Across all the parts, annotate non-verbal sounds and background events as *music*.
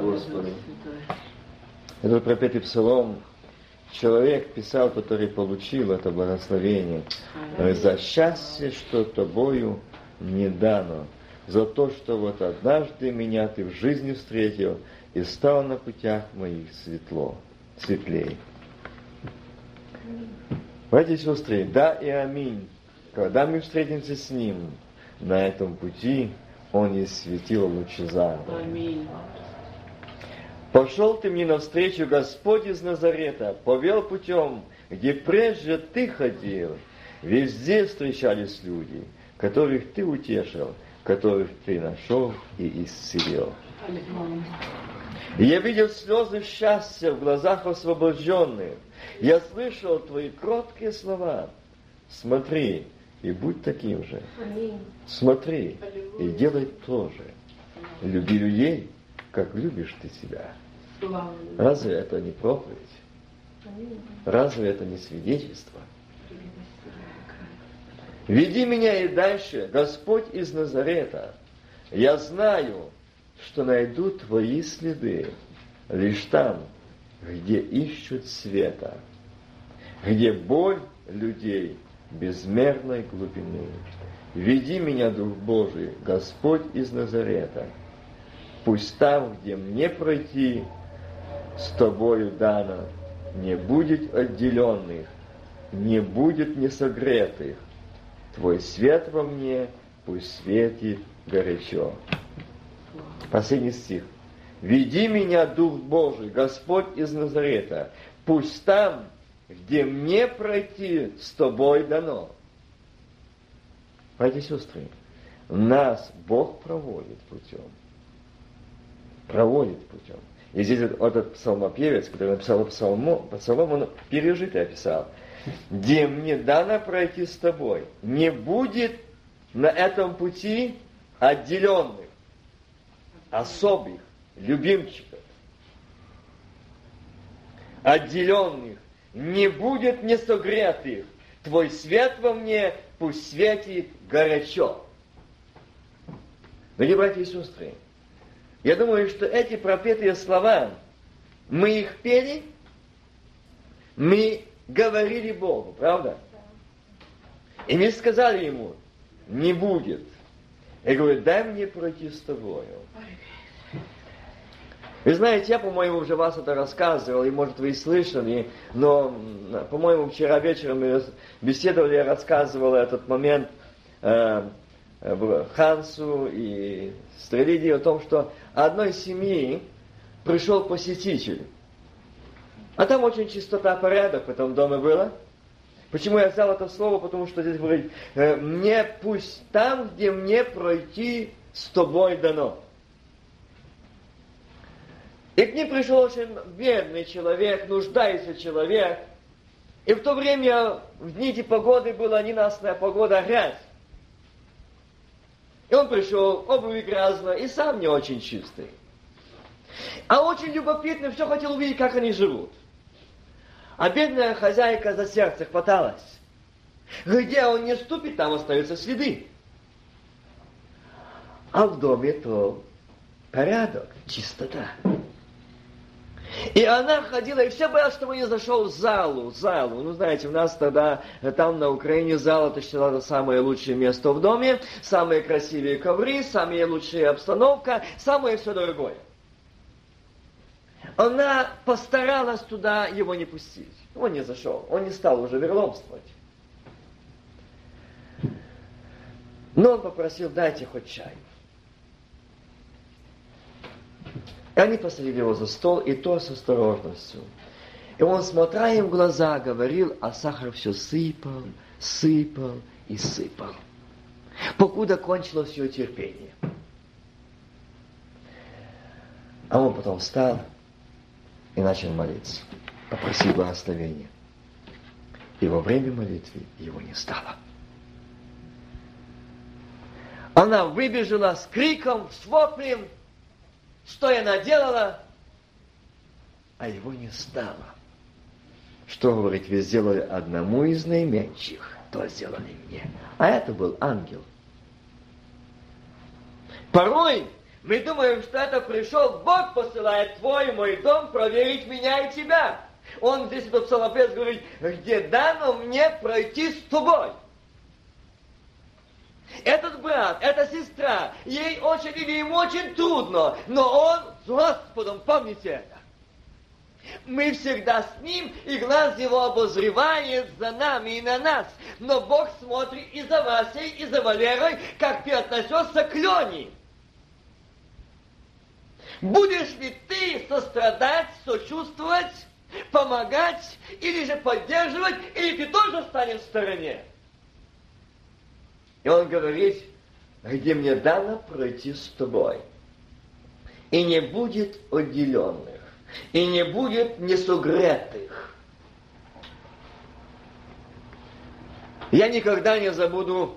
Господу. Это пропетый псалом. Человек писал, который получил это благословение. За счастье, что тобою не дано. За то, что вот однажды меня ты в жизни встретил и стал на путях моих светло, светлей. Братья и сестры, да и аминь. Когда мы встретимся с Ним на этом пути, Он и светил лучезарно. Аминь. Пошел ты мне навстречу, Господь из Назарета, повел путем, где прежде ты ходил. Везде встречались люди, которых ты утешил, которых ты нашел и исцелил. я видел слезы счастья в глазах освобожденных. Я слышал твои кроткие слова. Смотри и будь таким же. Смотри и делай то же. Люби людей, как любишь ты себя. Разве это не проповедь? Разве это не свидетельство? Веди меня и дальше, Господь из Назарета. Я знаю, что найду Твои следы лишь там, где ищут света, где боль людей безмерной глубины. Веди меня, Дух Божий, Господь из Назарета. Пусть там, где мне пройти, с тобою дано, не будет отделенных, не будет несогретых. Твой свет во мне пусть светит горячо. Последний стих. Веди меня, Дух Божий, Господь из Назарета, пусть там, где мне пройти, с тобой дано. Братья и сестры, нас Бог проводит путем. Проводит путем. И здесь вот этот псалмопевец, который написал псалму, псалом, он пережитый описал. Где мне дано пройти с тобой, не будет на этом пути отделенных, особых, любимчиков, отделенных, не будет несогретых. Твой свет во мне пусть светит горячо. Дорогие братья и сестры, я думаю, что эти пропетые слова, мы их пели, мы говорили Богу, правда? И мы сказали ему, не будет. Я говорю, дай мне пройти с тобою. Вы знаете, я, по-моему, уже вас это рассказывал, и, может, вы и слышали, но, по-моему, вчера вечером мы беседовали, я рассказывал этот момент э, Хансу и Стрелиди о том, что одной семьи пришел посетитель. А там очень чистота, порядок в этом доме было. Почему я взял это слово? Потому что здесь говорит, «Э, мне пусть там, где мне пройти, с тобой дано. И к ним пришел очень бедный человек, нуждающийся человек. И в то время, в дни погоды была ненастная погода, грязь. И он пришел, обувь грязная, и сам не очень чистый. А очень любопытно, все хотел увидеть, как они живут. А бедная хозяйка за сердце хваталась. Где он не ступит, там остаются следы. А в доме то порядок, чистота. И она ходила, и все боялась, чтобы не зашел в залу, залу. Ну, знаете, у нас тогда, там на Украине зал это считалось самое лучшее место в доме, самые красивые ковры, самая лучшая обстановка, самое все дорогое. Она постаралась туда его не пустить. Он не зашел, он не стал уже верломствовать. Но он попросил, дайте хоть чай. И они посадили его за стол, и то с осторожностью. И он, смотря им в глаза, говорил, а сахар все сыпал, сыпал и сыпал. Покуда кончилось все терпение. А он потом встал и начал молиться. Попросил благословения. И во время молитвы его не стало. Она выбежала с криком, с воплем, что я наделала, а его не стало. Что, говорит, вы сделали одному из наименьших, то сделали мне. А это был ангел. Порой Мы думаем, что это пришел Бог посылает твой мой дом проверить меня и тебя. Он здесь, этот псалмопевец, говорит, где дано мне пройти с тобой. Этот брат, эта сестра, ей очень или ему очень трудно, но он с Господом, помните это. Мы всегда с ним, и глаз его обозревает за нами и на нас. Но Бог смотрит и за Васей, и за Валерой, как ты относишься к Лене. Будешь ли ты сострадать, сочувствовать, помогать, или же поддерживать, или ты тоже станешь в стороне? И он говорит, где мне дано пройти с тобой. И не будет отделенных, и не будет несугретых. Я никогда не забуду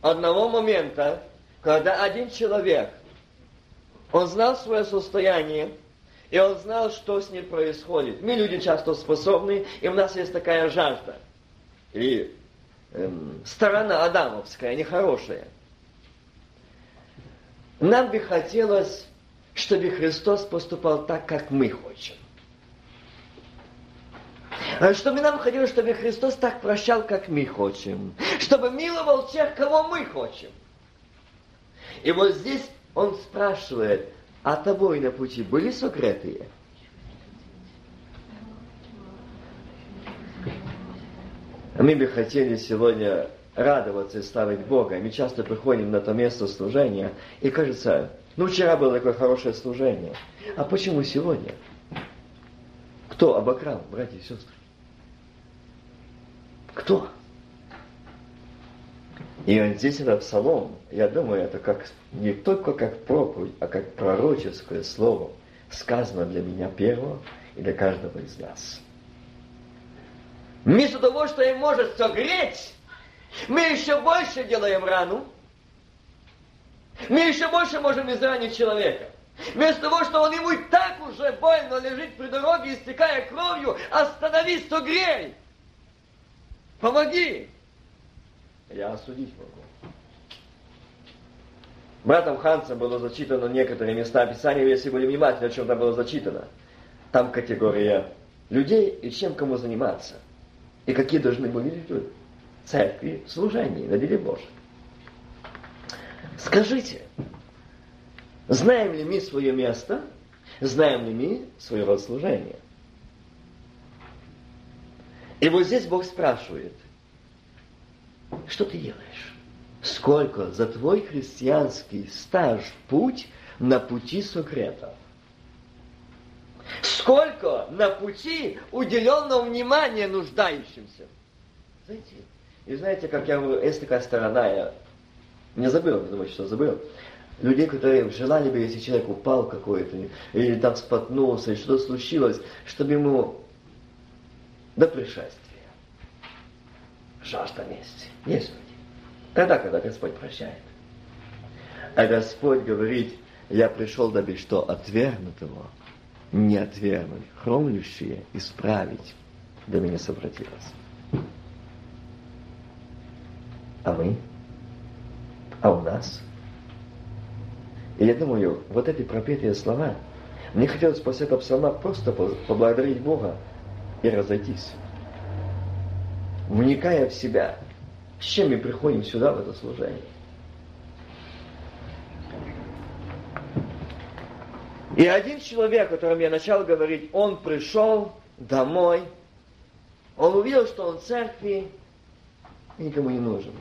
одного момента, когда один человек, он знал свое состояние, и он знал, что с ним происходит. Мы люди часто способны, и у нас есть такая жажда. Или эм, сторона адамовская, нехорошая. Нам бы хотелось, чтобы Христос поступал так, как мы хотим. А чтобы нам хотелось, чтобы Христос так прощал, как мы хотим. Чтобы миловал тех, кого мы хотим. И вот здесь он спрашивает, а тобой на пути были сокрытые? Мы бы хотели сегодня радоваться и славить Бога. Мы часто приходим на то место служения, и кажется, ну вчера было такое хорошее служение. А почему сегодня? Кто обокрал, братья и сестры? Кто? И вот здесь этот псалом, я думаю, это как не только как проповедь, а как пророческое слово, сказано для меня первого и для каждого из нас. Вместо того, что им может согреть, мы еще больше делаем рану. Мы еще больше можем изранить человека. Вместо того, что он ему и так уже больно лежит при дороге, истекая кровью, остановись, согрей. Помоги. Я осудить могу. Братом Хансом было зачитано некоторые места Писания, если были внимательны, о чем там было зачитано. Там категория людей и чем кому заниматься. И какие должны были люди церкви в служении на деле Божьем. Скажите, знаем ли мы свое место? Знаем ли мы свое род служения? И вот здесь Бог спрашивает, что ты делаешь? Сколько за твой христианский стаж путь на пути Сокрета? Сколько на пути уделенного внимания нуждающимся? Знаете, и знаете, как я говорю, есть такая сторона, я не забыл, не думаю, что забыл. Людей, которые желали бы, если человек упал какой-то, или там споткнулся, и что-то случилось, чтобы ему до пришествия. Жажда мести. Есть люди. Тогда, когда Господь прощает. А Господь говорит, я пришел, дабы что отвергнутого не отвергнуть, хромлющие исправить, да меня сопротивилось. А мы? А у нас? И я думаю, вот эти пропетые слова, мне хотелось после этого псалма просто поблагодарить Бога и разойтись. Вникая в себя, с чем мы приходим сюда, в это служение. И один человек, о котором я начал говорить, он пришел домой, он увидел, что он в церкви никому не нужен.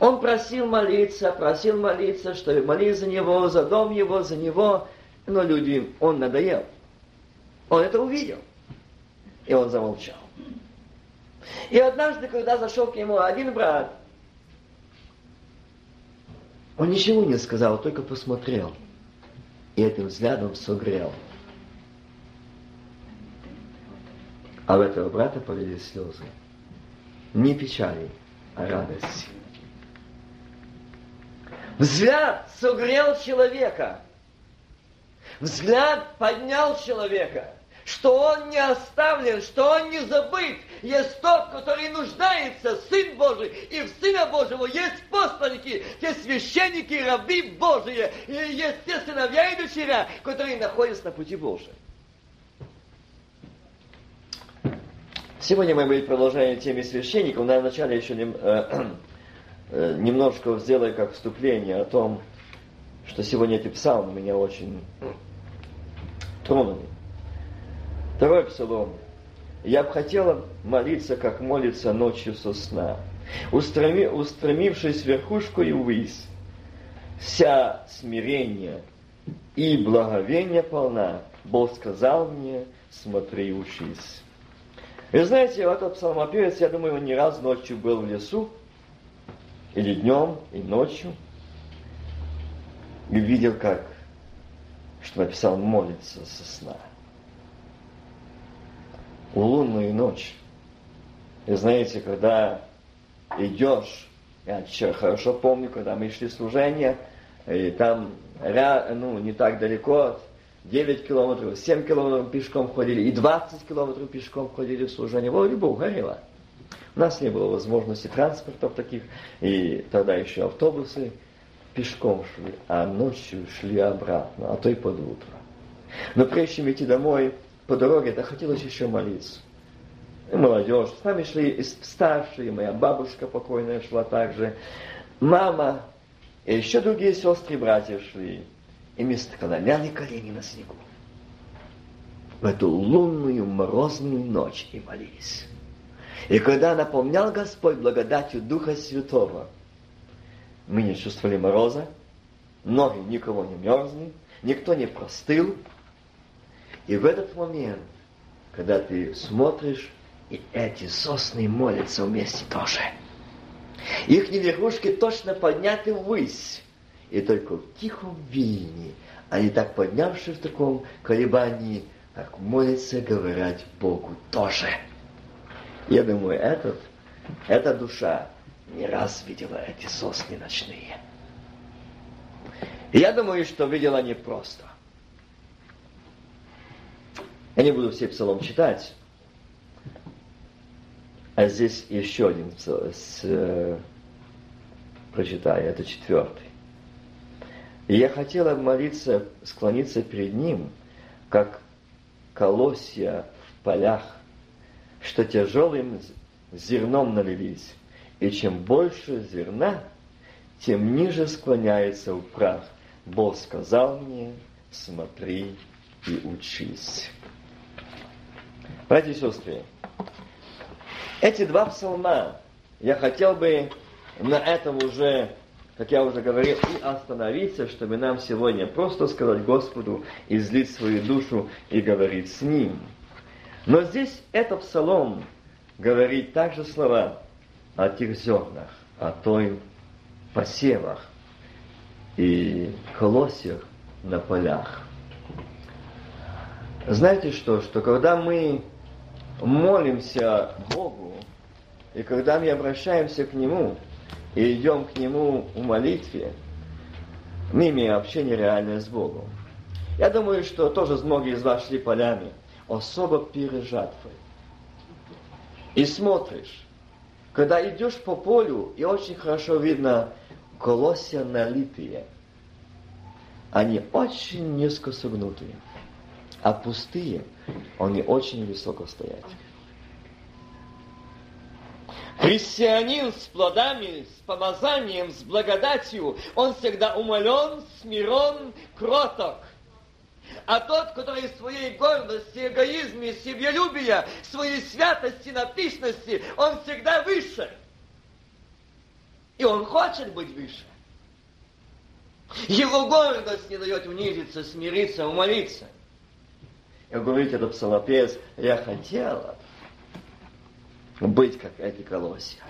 Он просил молиться, просил молиться, чтобы молить за него, за дом его, за него, но люди, он надоел. Он это увидел. И он замолчал. И однажды, когда зашел к нему один брат, он ничего не сказал, только посмотрел. И этим взглядом согрел. А у этого брата полились слезы. Не печали, а радости. Взгляд согрел человека. Взгляд поднял человека. Что он не оставлен, что он не забыт. Есть тот, который нуждается, Сын Божий, и в Сына Божьего есть посланники, те священники, раби Божии, и есть те сыновья и дочеря, которые находятся на пути Божьем. Сегодня мы будем продолжать теме священников. На начале еще нем, э, *clears throat* э, немножко сделаю как вступление о том, что сегодня эти псалмы меня очень тронули. Второй псалом. Я бы хотела молиться, как молится ночью со сна, устреми, устремившись верхушку и ввысь. Вся смирение и благовение полна. Бог сказал мне, смотри, учись. Вы знаете, этот псалмопевец, я думаю, он не раз ночью был в лесу, или днем, и ночью, и видел, как, что написал, молится со сна в лунную ночь. И знаете, когда идешь, я хорошо помню, когда мы шли служение, и там ну, не так далеко, 9 километров, 7 километров пешком ходили, и 20 километров пешком ходили в служение. Вроде бы горело. У нас не было возможности транспортов таких, и тогда еще автобусы пешком шли, а ночью шли обратно, а то и под утро. Но прежде чем идти домой, по дороге, да хотелось еще молиться. И молодежь, с нами шли и старшие, моя бабушка покойная шла также, мама, и еще другие сестры и братья шли. И мы склоняли колени на снегу. В эту лунную морозную ночь и молились. И когда наполнял Господь благодатью Духа Святого, мы не чувствовали мороза, ноги никого не мерзли, никто не простыл, и в этот момент, когда ты смотришь, и эти сосны молятся вместе тоже. Их верхушки точно подняты ввысь. И только в тихом вине они так поднявшись в таком колебании, как молятся, говорят Богу тоже. Я думаю, этот, эта душа не раз видела эти сосны ночные. я думаю, что видела не просто. Я не буду все псалом читать. А здесь еще один с, э, прочитаю, это четвертый. И я хотела молиться, склониться перед ним, как колосья в полях, что тяжелым зерном налились. И чем больше зерна, тем ниже склоняется в. Бог сказал мне, смотри и учись. Братья и сестры, эти два псалма я хотел бы на этом уже, как я уже говорил, и остановиться, чтобы нам сегодня просто сказать Господу, излить свою душу и говорить с Ним. Но здесь этот псалом говорит также слова о тех зернах, о той посевах и колосьях на полях. Знаете что, что когда мы молимся Богу, и когда мы обращаемся к Нему, и идем к Нему в молитве, мы имеем общение реальное с Богом. Я думаю, что тоже многие из вас шли полями, особо перед жатвой. И смотришь, когда идешь по полю, и очень хорошо видно колосья налитые, они очень низко согнутые, а пустые – они очень высоко стоят. Христианин с плодами, с помазанием, с благодатью, он всегда умолен, смирен, кроток. А тот, который своей гордости, эгоизме, себелюбия, своей святости, написности, он всегда выше. И он хочет быть выше. Его гордость не дает унизиться, смириться, умолиться. И говорит этот псалопевец, я хотела быть как эти колосья.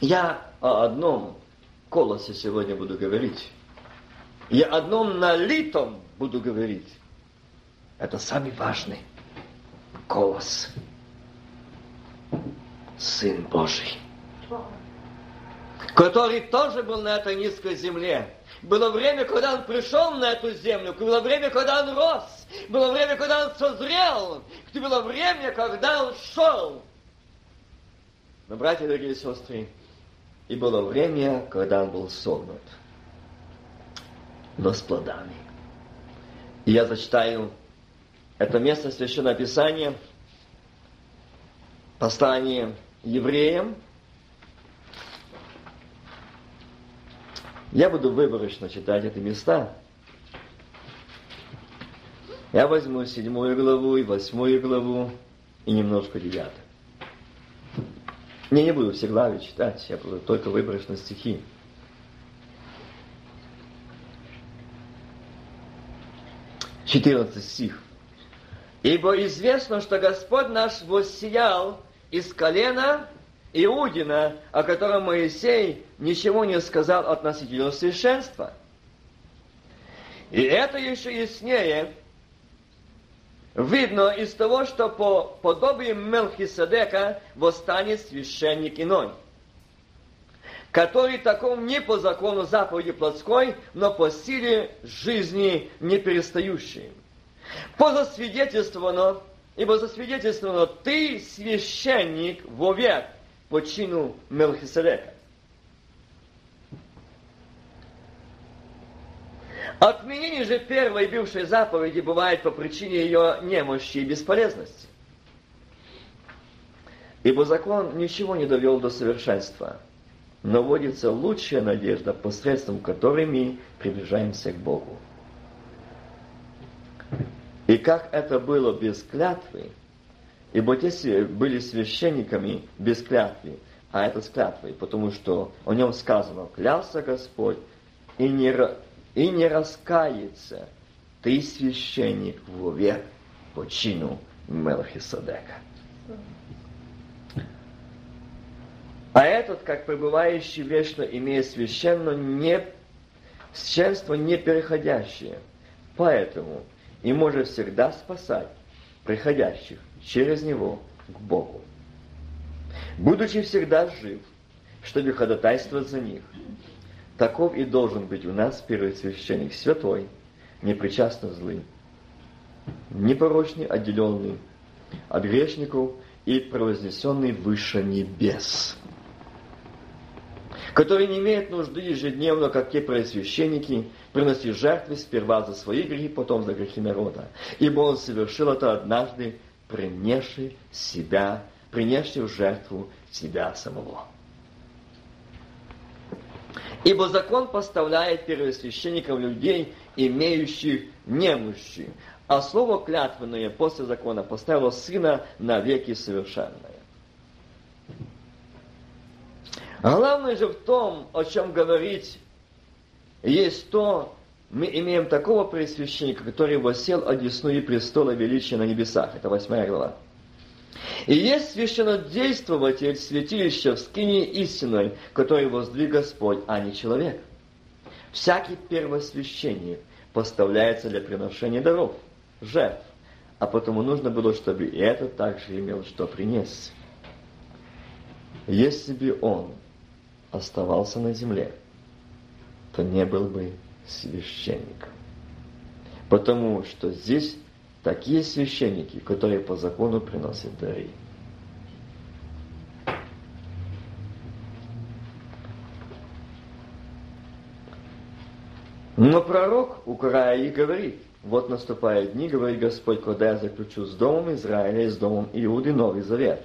Я о одном колосе сегодня буду говорить. Я о одном налитом буду говорить. Это самый важный колос. Сын Божий. Который тоже был на этой низкой земле. Было время, когда он пришел на эту землю. Было время, когда он рос Было время, когда он созрел. Было время, когда он шел. Но, братья, дорогие сестры, и было время, когда он был согнут, но с плодами. И я зачитаю это место Священного Писания, послание евреям. Я буду выборочно читать эти места. Я возьму седьмую главу и восьмую главу и немножко девятую. Не, не буду все главы читать, я буду только выборочно стихи. Четырнадцатый стих. Ибо известно, что Господь наш воссиял из колена Иудина, о котором Моисей ничего не сказал относительно совершенства. И это еще яснее видно из того, что по подобию Мелхиседека восстанет священник иной, который таком не по закону заповеди плотской, но по силе жизни не перестающей. По засвидетельствовано, ибо засвидетельствовано, ты священник вовек по чину Мелхиседека. Отменение же первой бывшей заповеди бывает по причине ее немощи и бесполезности. Ибо закон ничего не довел до совершенства, но вводится лучшая надежда, посредством которой мы приближаемся к Богу. И как это было без клятвы, ибо те были священниками без клятвы, а это с клятвой, потому что о нем сказано, клялся Господь, и не и не раскается, ты священник вовек по чину Мелхиседека. А этот, как пребывающий вечно, имеет священно не, священство непереходящее. Поэтому и может всегда спасать приходящих через него к Богу. Будучи всегда жив, чтобы ходатайствовать за них – Таков и должен быть у нас первый священник, святой, непричастно злый, непорочный, отделенный от грешников и провознесенный выше небес, который не имеет нужды ежедневно, как те пресвященники, приносить жертвы сперва за свои грехи, потом за грехи народа. Ибо он совершил это однажды, принесший себя, принесший в жертву себя самого. Ибо закон поставляет первосвященников людей, имеющих немощи, а слово клятвенное после закона поставило сына на веки совершенное. Главное же в том, о чем говорить, есть то, мы имеем такого пресвященника, который восел одесную престола величия на небесах. Это восьмая глава. И есть священнодействователь святилища в скине истиной, который воздвиг Господь, а не человек. Всякий первосвященник поставляется для приношения даров, жертв, а потому нужно было, чтобы и этот также имел что принести. Если бы он оставался на земле, то не был бы священником. Потому что здесь такие священники, которые по закону приносят дары. Но пророк у края и говорит, вот наступают дни, говорит Господь, когда я заключу с домом Израиля и с домом Иуды новый завет.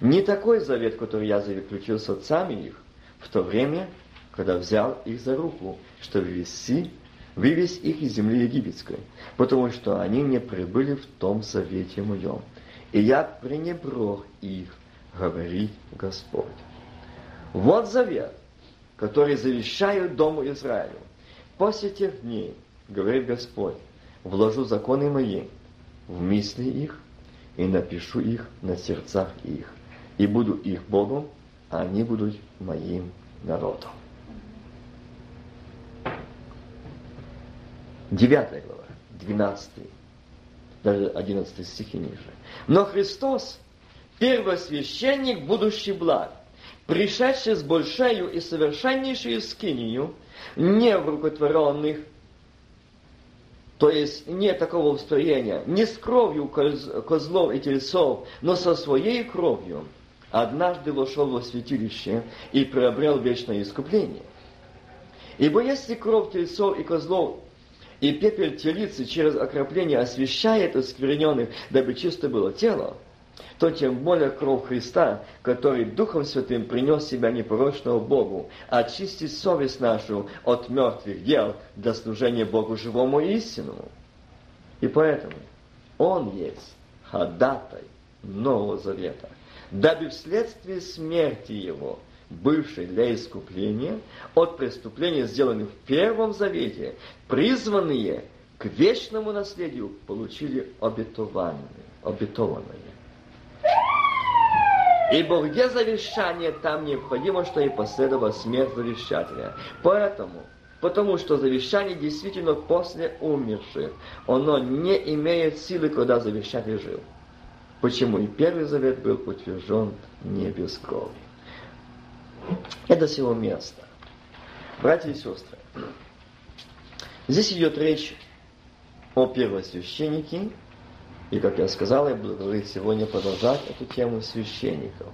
Не такой завет, который я заключил с отцами их, в то время, когда взял их за руку, чтобы вести вывез их из земли египетской, потому что они не прибыли в том завете моем. И я пренебрег их, говорит Господь. Вот завет, который завещаю Дому Израилю. После тех дней, говорит Господь, вложу законы мои в мысли их и напишу их на сердцах их, и буду их Богом, а они будут моим народом. 9 глава, 12, даже 11 стихи ниже. Но Христос, первосвященник, будущий благ, пришедший с большею и совершеннейшую скинию, не в рукотворенных То есть нет такого устроения, не с кровью козлов и тельцов, но со своей кровью, однажды вошел во святилище и приобрел вечное искупление. Ибо если кровь тельцов и козлов и пепель телицы через окропление освещает оскверненных, дабы чисто было тело, то тем более кровь Христа, который Духом Святым принес себя непорочного Богу, очистить совесть нашу от мертвых дел для служения Богу живому и истинному. И поэтому Он есть ходатай Нового Завета, дабы вследствие смерти Его, бывшей для искупления от преступлений, сделанных в Первом Завете, призванные к вечному наследию, получили обетованные, обетованное. Ибо где завещание, там необходимо, что и последовала смерть завещателя. Поэтому, потому что завещание действительно после умерших, оно не имеет силы, когда завещатель жил. Почему и Первый Завет был утвержден не без крови. Это всего место. Братья и сестры, здесь идет речь о первосвященнике, и, как я сказал, я буду говорить сегодня, продолжать эту тему священников.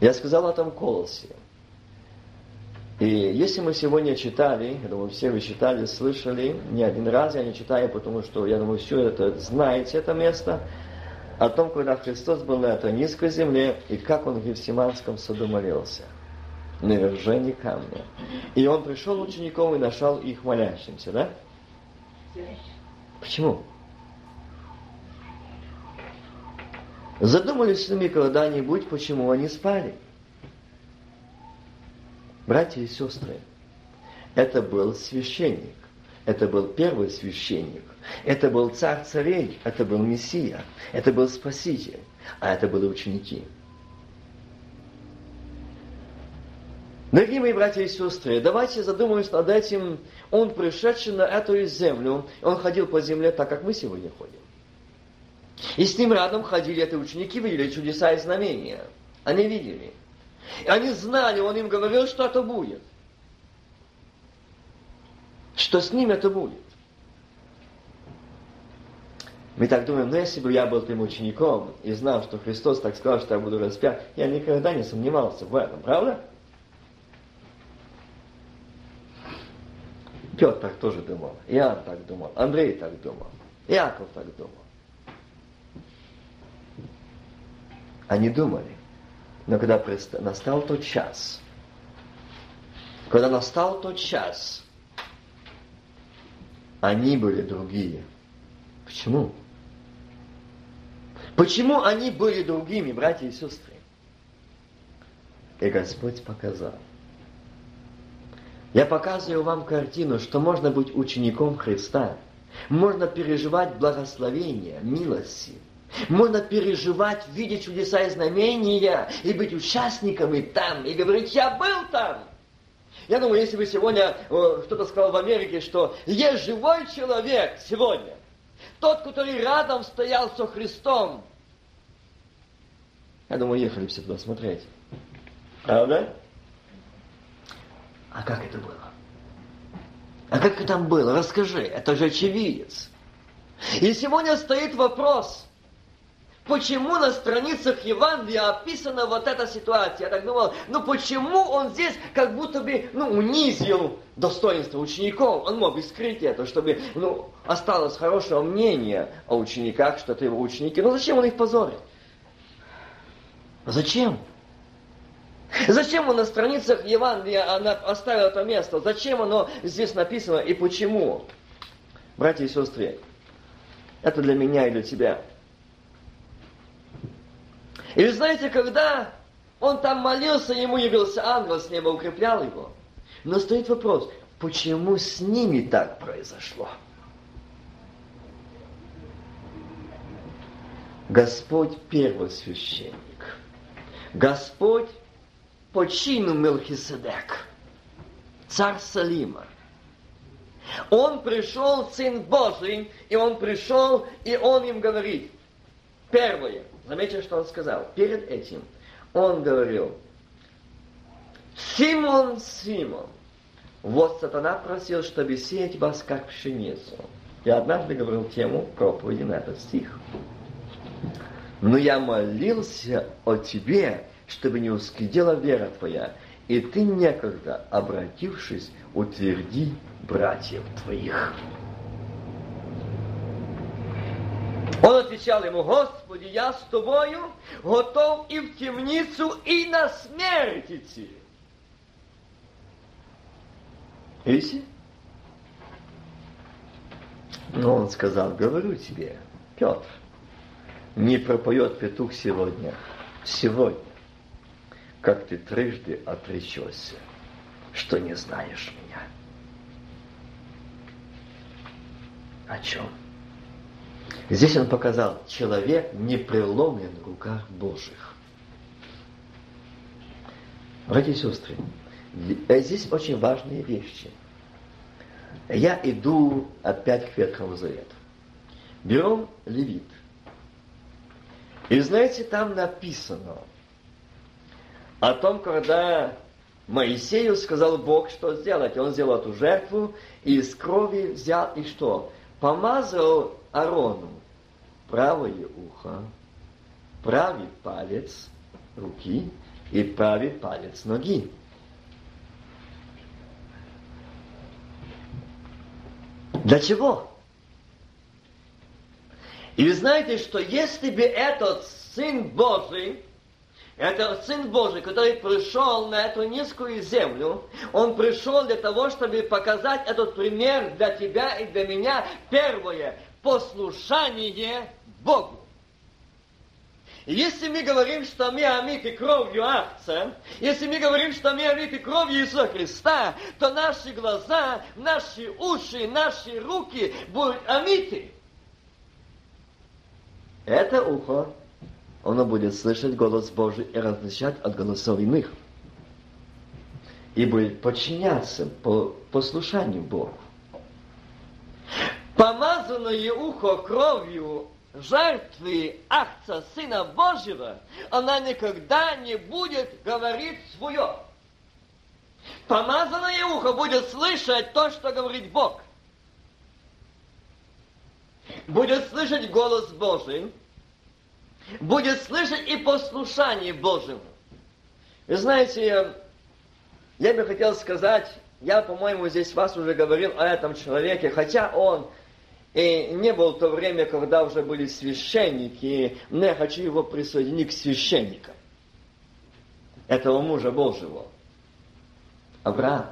Я сказал о том колосе. И если мы сегодня читали, я думаю, все вы читали, слышали, не один раз я не читаю, потому что, я думаю, все это знаете, это место, о том, когда Христос был на этой низкой земле, и как Он в Гефсиманском саду молился на вержении камня. И Он пришел учеников и нашел их молящимся, да? Почему? Задумались ли мы когда-нибудь, почему они спали? Братья и сестры, это был священник. Это был первый священник. Это был царь царей. Это был Мессия. Это был Спаситель. А это были ученики. Дорогие мои братья и сестры, давайте задумаемся над этим. Он, пришедший на эту землю, он ходил по земле так, как мы сегодня ходим. И с ним рядом ходили это ученики, видели чудеса и знамения. Они видели. И они знали, он им говорил, что это будет. Что с ним это будет. Мы так думаем, ну если бы я был тем учеником и знал, что Христос так сказал, что я буду распят, я никогда не сомневался в этом, правда? Петр так тоже думал, Иоанн так думал, Андрей так думал, Иаков так думал. Они думали. Но когда настал тот час, когда настал тот час, они были другие. Почему? Почему они были другими, братья и сестры? И Господь показал. Я показываю вам картину, что можно быть учеником Христа. Можно переживать благословение, милости, можно переживать, видеть чудеса и знамения, и быть участниками там, и говорить, я был там. Я думаю, если бы сегодня кто-то сказал в Америке, что есть живой человек сегодня, тот, который рядом стоял со Христом, я думаю, ехали все туда смотреть. Правда? А как это было? А как это там было? Расскажи, это же очевидец. И сегодня стоит вопрос, Почему на страницах Евангелия описана вот эта ситуация? Я так думал, ну почему он здесь как будто бы ну, унизил достоинство учеников? Он мог бы скрыть это, чтобы ну, осталось хорошее мнение о учениках, что это его ученики. Но зачем он их позорит? Зачем? Зачем он на страницах Евангелия оставил это место? Зачем оно здесь написано и почему? Братья и сестры, это для меня и для тебя – и вы знаете, когда он там молился, ему явился ангел с неба, укреплял его. Но стоит вопрос, почему с ними так произошло? Господь первосвященник. Господь по чину Мелхиседек. Царь Салима. Он пришел, Сын Божий, и он пришел, и он им говорит. Первое – Заметьте, что он сказал. Перед этим он говорил, Симон, Симон, Вот сатана просил, чтобы сеять вас как пшеницу. Я однажды говорил тему проповеди на этот стих. Но я молился о тебе, чтобы не ускидела вера твоя, и ты некогда, обратившись, утверди братьев твоих. Он отвечал ему, Господи, я с тобою готов и в темницу, и на смерть идти. Видите? Но он сказал, говорю тебе, Петр, не пропоет петух сегодня, сегодня, как ты трижды отречешься, что не знаешь меня. О чем? Здесь он показал, человек не преломлен в руках Божьих. Братья и сестры, э, здесь очень важные вещи. Я иду опять к Ветхому Завету. Берем Левит. И знаете, там написано о том, когда Моисею сказал Бог, что сделать. Он сделал эту жертву, и из крови взял и что? Помазал Арону правое ухо, правый палец руки и правый палец ноги. Для чего? И вы знаете, что если бы этот Сын Божий, этот Сын Божий, который пришел на эту низкую землю, Он пришел для того, чтобы показать этот пример для тебя и для меня. Первое, послушание Богу. Если мы говорим, что мы омиты кровью Ахца, если мы говорим, что мы омиты кровью Иисуса Христа, то наши глаза, наши уши, наши руки будут омиты. Это ухо, оно будет слышать голос Божий и различать от голосов иных. И будет подчиняться по послушанию Богу помазанное ухо кровью жертвы Ахца, Сына Божьего, она никогда не будет говорить свое. Помазанное ухо будет слышать то, что говорит Бог. Будет слышать голос Божий, будет слышать и послушание Божьему. Вы знаете, я бы хотел сказать, я, по-моему, здесь вас уже говорил о этом человеке, хотя он и не было то время, когда уже были священники, но я хочу его присоединить к священникам. Этого мужа Божьего. Авраам.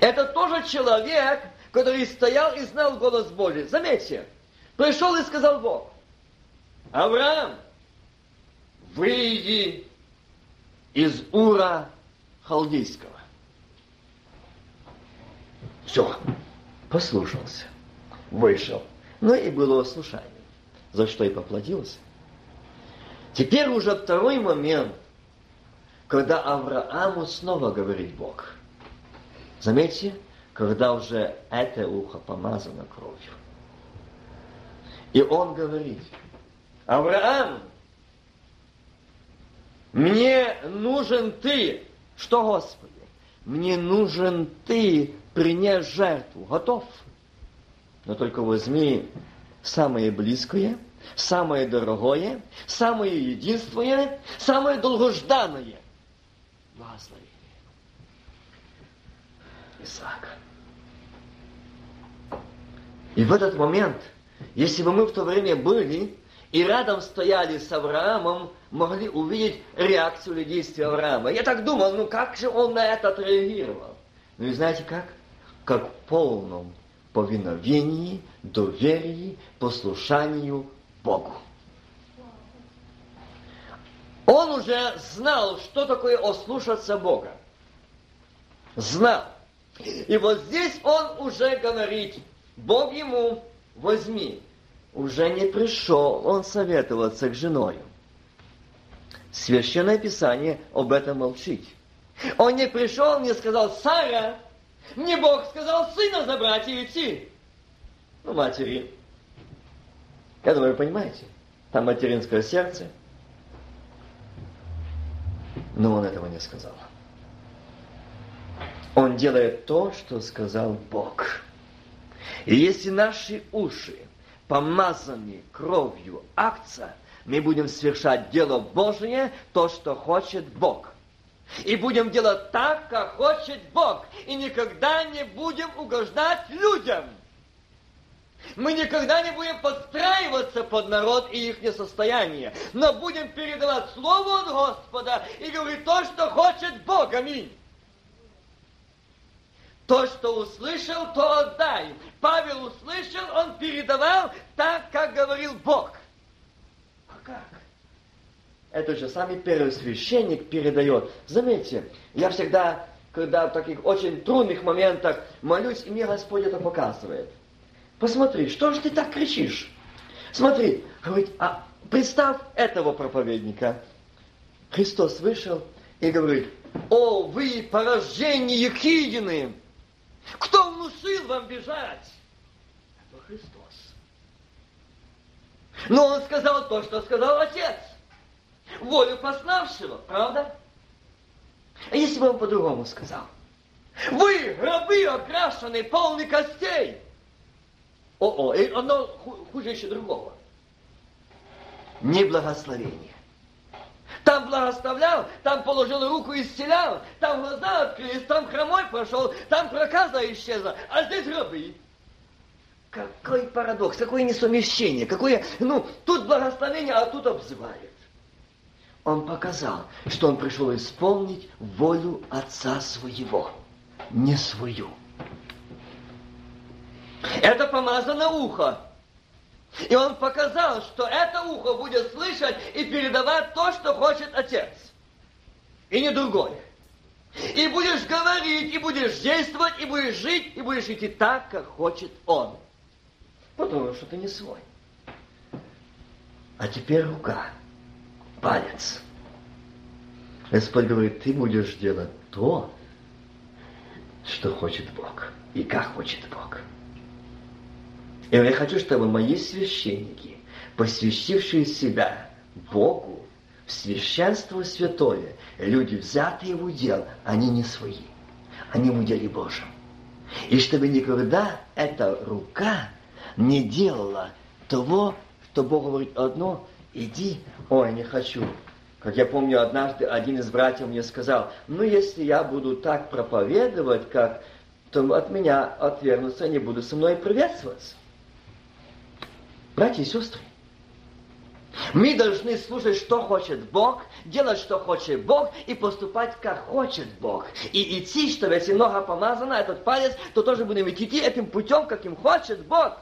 Это тоже человек, который стоял и знал голос Божий. Заметьте, пришел и сказал Бог, Авраам, выйди из Ура Халдейского. Все, послушался вышел. Ну и было слушание, за что и поплатился. Теперь уже второй момент, когда Аврааму снова говорит Бог. Заметьте, когда уже это ухо помазано кровью. И он говорит, Авраам, мне нужен ты. Что, Господи? Мне нужен ты принять жертву. Готов? Но только возьми самое близкое, самое дорогое, самое единственное, самое долгожданное. Благословение. Исаака. И в этот момент, если бы мы в то время были и рядом стояли с Авраамом, могли увидеть реакцию или действия Авраама. Я так думал, ну как же он на это отреагировал? Ну и знаете как? Как в полном повиновении, доверии, послушанию Богу. Он уже знал, что такое ослушаться Бога. Знал. И вот здесь он уже говорит, Бог ему возьми. Уже не пришел он советоваться к женою. Священное Писание об этом молчит. Он не пришел, не сказал, Сара, мне Бог сказал сына забрать и идти. Ну, матери. Я думаю, понимаете. Там материнское сердце. Но он этого не сказал. Он делает то, что сказал Бог. И если наши уши помазаны кровью акция, мы будем совершать дело Божие, то, что хочет Бог. И будем делать так, как хочет Бог. И никогда не будем угождать людям. Мы никогда не будем подстраиваться под народ и их состояние, но будем передавать Слово от Господа и говорить то, что хочет Бог. Аминь. То, что услышал, то отдай. Павел услышал, он передавал так, как говорил Бог. А как? Это же самый первосвященник передает. Заметьте, я всегда, когда в таких очень трудных моментах молюсь, и мне Господь это показывает. Посмотри, что же ты так кричишь? Смотри, говорит, а представь этого проповедника. Христос вышел и говорит, о, вы порождение Екидины, кто внушил вам бежать? Это Христос. Но он сказал то, что сказал Отец. Волю пославшего, правда? А если бы он по-другому сказал? Вы, рабы окрашенные, полны костей. О-о, и оно хуже еще другого. Неблагословение. Там благословлял, там положил руку и исцелял, там глаза открылись, там хромой прошел, там проказа исчезла, а здесь рабы. Какой парадокс, какое несовмещение, какое, ну, тут благословение, а тут обзывает. Он показал, что он пришел исполнить волю Отца своего, не свою. Это помазано ухо. И он показал, что это ухо будет слышать и передавать то, что хочет Отец. И не другое. И будешь говорить, и будешь действовать, и будешь жить, и будешь идти так, как хочет Он. Потому что ты не свой. А теперь рука, палец. Господь говорит, ты будешь делать то, что хочет Бог, и как хочет Бог. И я хочу, чтобы мои священники, посвящившие себя Богу, в священство святое, люди, взятые в удел, они не свои, они в уделе Божьем. И чтобы никогда эта рука не делала того, что Бог говорит одно, иди, ой, не хочу. Как я помню, однажды один из братьев мне сказал, ну, если я буду так проповедовать, как, то от меня отвернутся, они будут со мной приветствоваться. Братья и сестры, мы должны слушать, что хочет Бог, делать, что хочет Бог, и поступать, как хочет Бог. И идти, что если много помазано, этот палец, то тоже будем идти этим путем, каким хочет Бог.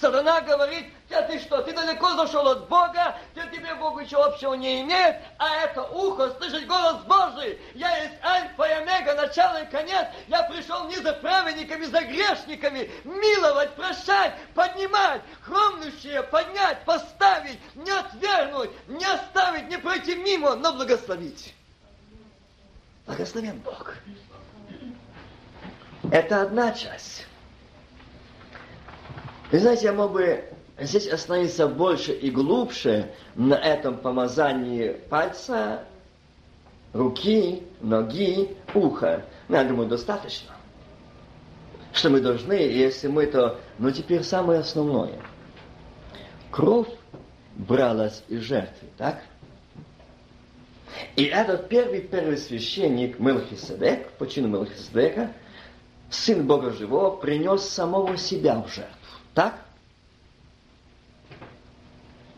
Сатана говорит, а ты что, ты далеко зашел от Бога, ты тебе Богу ничего общего не имеет, а это ухо слышать голос Божий. Я есть альфа и омега, начало и конец. Я пришел не за праведниками, за грешниками, миловать, прощать, поднимать, хромнущие поднять, поставить, не отвергнуть, не оставить, не пройти мимо, но благословить. Благословен Бог. Это одна часть. Вы знаете, я мог бы здесь остановиться больше и глубже на этом помазании пальца, руки, ноги, уха. Но я думаю, достаточно. Что мы должны, если мы то... Но теперь самое основное. Кровь бралась из жертвы, так? И этот первый первосвященник Мелхиседек, по чину Мелхиседека, сын Бога Живого, принес самого себя в жертву. Так?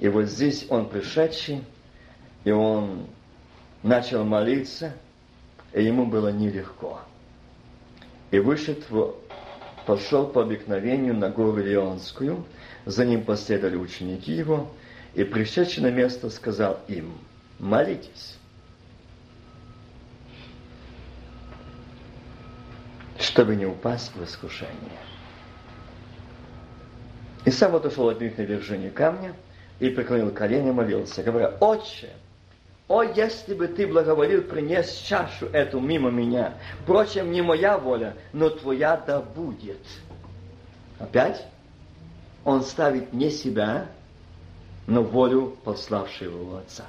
И вот здесь он пришедший, и он начал молиться, и ему было нелегко. И вышел, пошел по обыкновению на гору Леонскую, за ним последовали ученики его, и пришедший на место сказал им, молитесь. чтобы не упасть в искушение. И сам отошел от них на вершине камня и преклонил колени и молился, говоря, «Отче, о, если бы ты благоволил принес чашу эту мимо меня, впрочем, не моя воля, но твоя да будет». Опять он ставит не себя, но волю пославшего его Отца.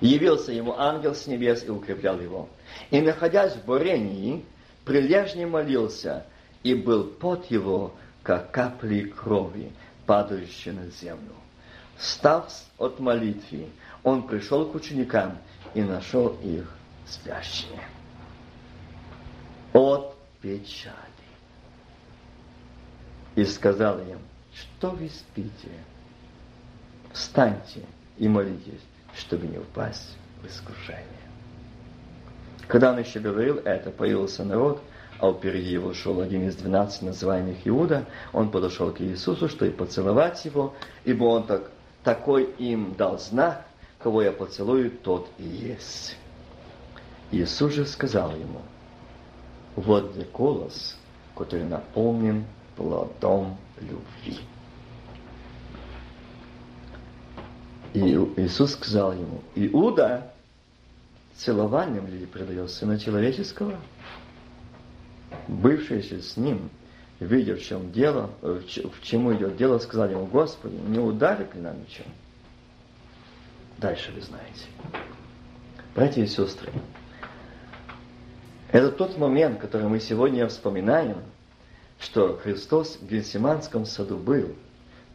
Явился ему ангел с небес и укреплял его. И, находясь в бурении, прилежно молился, и был пот его, как капли крови, падающие на землю. Став от молитвы, он пришел к ученикам и нашел их спящими. От печали. И сказал им, что вы спите? Встаньте и молитесь, чтобы не упасть в искушение. Когда он еще говорил это, появился народ, а впереди его шел один из двенадцати, называемых Иуда. Он подошел к Иисусу, чтобы поцеловать его, ибо он так, такой им дал знак, кого я поцелую, тот и есть. Иисус же сказал ему, вот где голос, который наполнен плодом любви. И Иисус сказал ему, Иуда целованием ли предает Сына Человеческого? Бывшие с ним, видя, в чем дело, в чему идет дело, сказали ему, Господи, не ударит ли нам ничем? Дальше вы знаете. Братья и сестры, это тот момент, который мы сегодня вспоминаем, что Христос в Гельсиманском саду был,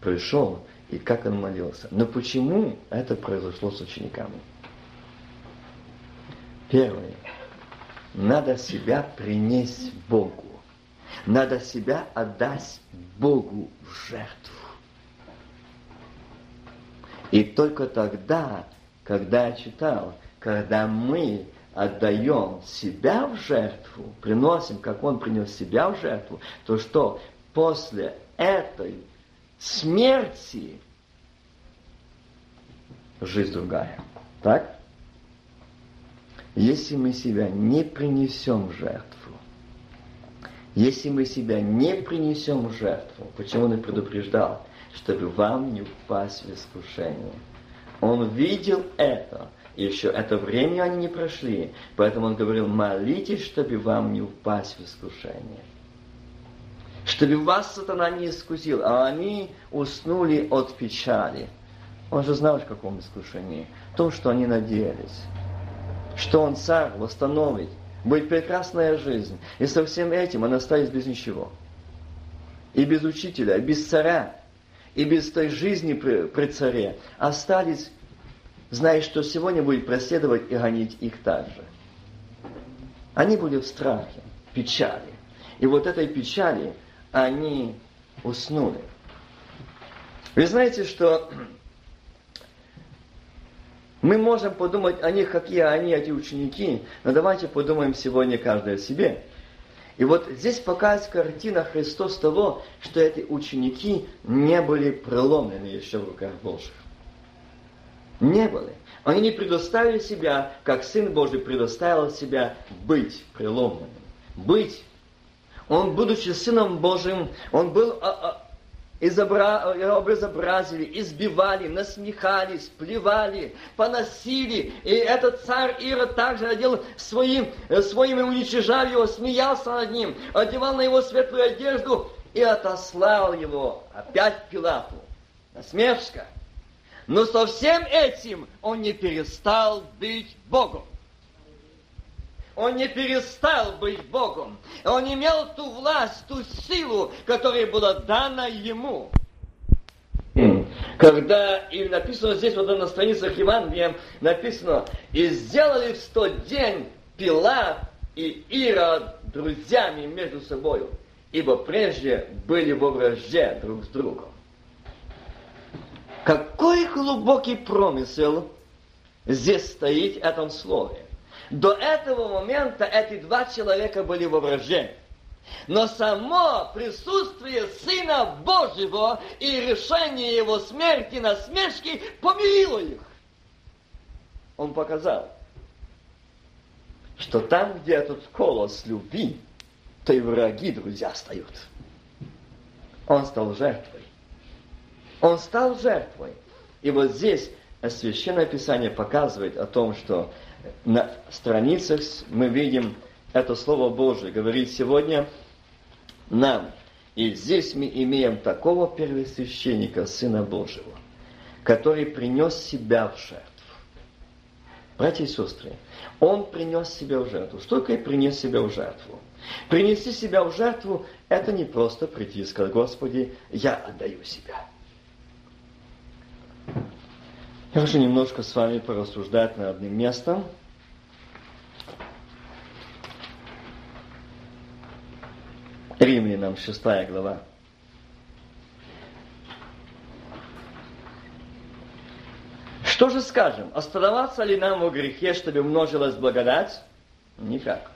пришел, и как он молился. Но почему это произошло с учениками? Первое. Надо себя принести Богу. Надо себя отдать Богу в жертву. И только тогда, когда я читал, когда мы отдаем себя в жертву, приносим, как Он принес себя в жертву, то что после этой смерти жизнь другая. Так? Если мы себя не принесем в жертву, если мы себя не принесем в жертву, почему он и предупреждал, чтобы вам не упасть в искушение. Он видел это, еще это время они не прошли, поэтому он говорил, молитесь, чтобы вам не упасть в искушение. Чтобы вас сатана не искусил, а они уснули от печали. Он же знал, в каком искушении. В том, что они надеялись что он царь, восстановит, будет прекрасная жизнь. И со всем этим он остались без ничего. И без учителя, и без царя, и без той жизни при, при царе. Остались, зная, что сегодня будет преследовать и гонить их также. Они были в страхе, печали. И вот этой печали они уснули. Вы знаете, что мы можем подумать о них, какие они, эти ученики, но давайте подумаем сегодня каждый о себе. И вот здесь показывается картина Христос того, что эти ученики не были преломлены еще в руках Божьих. Не были. Они не предоставили себя, как Сын Божий предоставил себя быть преломленным. Быть. Он, будучи Сыном Божьим, Он был а, а, изобра... образобразили, избивали, насмехались, плевали, поносили. И этот царь Ирод также одел своим, э, своими уничижал его, смеялся над ним, одевал на его светлую одежду и отослал его опять к Пилату. Насмешка. Но со всем этим он не перестал быть Богом. Он не перестал быть Богом. Он имел ту власть, ту силу, которая была дана ему. Когда и написано здесь, вот на страницах Евангелия, написано, и сделали в тот день Пилат и Ира друзьями между собой, ибо прежде были во вражде друг с другом. Какой глубокий промысел здесь стоит в этом слове. До этого момента эти два человека были во враже. Но само присутствие Сына Божьего и решение Его смерти на смешки помирило их. Он показал, что там, где этот колос любви, то и враги, друзья, встают. Он стал жертвой. Он стал жертвой. И вот здесь Священное Писание показывает о том, что на страницах мы видим это Слово Божие, говорит сегодня нам. И здесь мы имеем такого первосвященника, Сына Божьего, который принес себя в жертву. Братья и сестры, Он принес себя в жертву. Что такое принес себя в жертву? Принести себя в жертву – это не просто прийти и сказать, Господи, я отдаю себя. Я хочу немножко с вами порассуждать над одним местом. Римлянам 6 глава. Что же скажем? Оставаться ли нам во грехе, чтобы множилась благодать? Никак.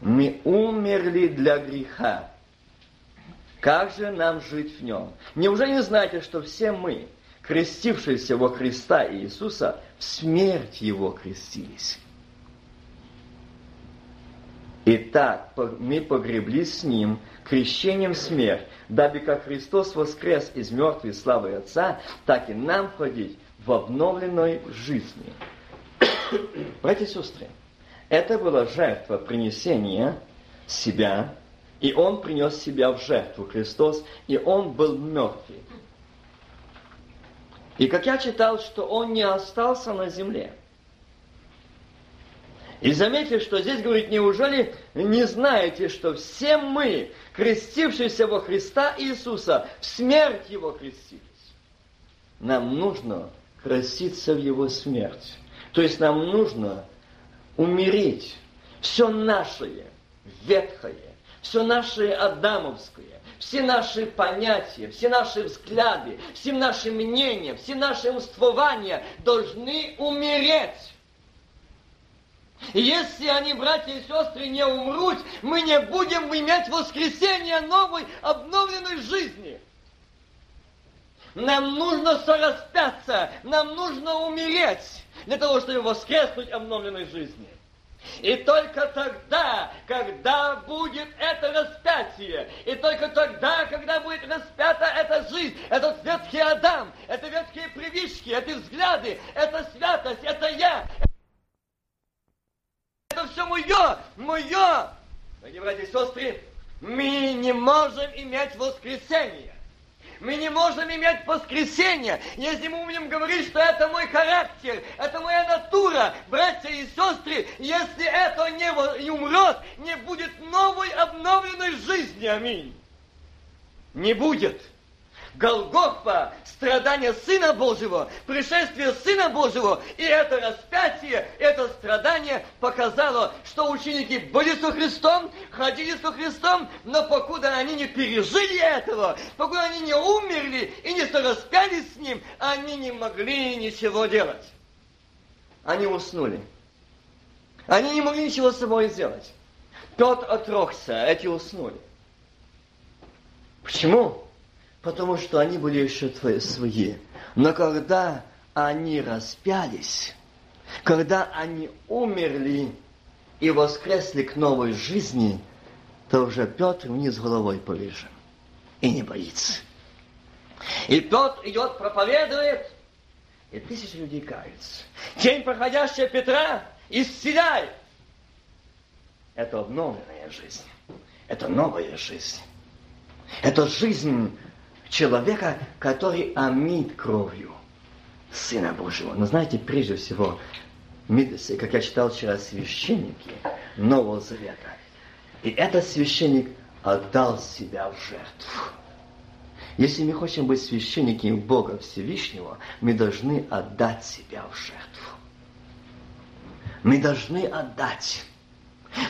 Мы умерли для греха. Как же нам жить в нем? Неужели не знаете, что все мы, крестившиеся во Христа Иисуса, в смерть Его крестились? Итак, мы погреблись с Ним крещением смерть, дабы как Христос воскрес из мертвой славы Отца, так и нам ходить в обновленной жизни. Братья и сестры, это была жертва принесения себя, и Он принес себя в жертву, Христос, и Он был мертвый. И как я читал, что Он не остался на земле. И заметьте, что здесь говорит, неужели не знаете, что все мы, крестившиеся во Христа Иисуса, в смерть Его крестились? Нам нужно краситься в его смерть. То есть нам нужно умереть все наше ветхое, все наше адамовское, все наши понятия, все наши взгляды, все наши мнения, все наши умствования должны умереть. Если они, братья и сестры, не умрут, мы не будем иметь воскресения новой, обновленной жизни – нам нужно сораспяться, нам нужно умереть для того, чтобы воскреснуть обновленной жизни. И только тогда, когда будет это распятие, и только тогда, когда будет распята эта жизнь, этот ветхий Адам, это ветхие привычки, эти взгляды, это святость, это я, это все мое, мое. Дорогие братья и сестры, мы не можем иметь воскресение мы не можем иметь воскресенье, если мы будем говорить, что это мой характер, это моя натура, братья и сестры, если это не умрет, не будет новой обновленной жизни. Аминь. Не будет. Голгофа, страдание Сына Божьего, пришествие Сына Божьего, и это распятие, это страдание показало, что ученики были со Христом, ходили со Христом, но покуда они не пережили этого, покуда они не умерли и не сораспялись с Ним, они не могли ничего делать. Они уснули. Они не могли ничего с собой сделать. Тот отрокся, эти уснули. Почему? Потому что они были еще твои, свои. Но когда они распялись, когда они умерли и воскресли к новой жизни, то уже Петр вниз головой повешен и не боится. И Петр идет, проповедует, и тысячи людей каются. Тень проходящая Петра исцеляет. Это обновленная жизнь. Это новая жизнь. Это жизнь человека, который омит кровью Сына Божьего. Но знаете, прежде всего, как я читал вчера, священники Нового Завета. И этот священник отдал себя в жертву. Если мы хотим быть священниками Бога Всевышнего, мы должны отдать себя в жертву. Мы должны отдать.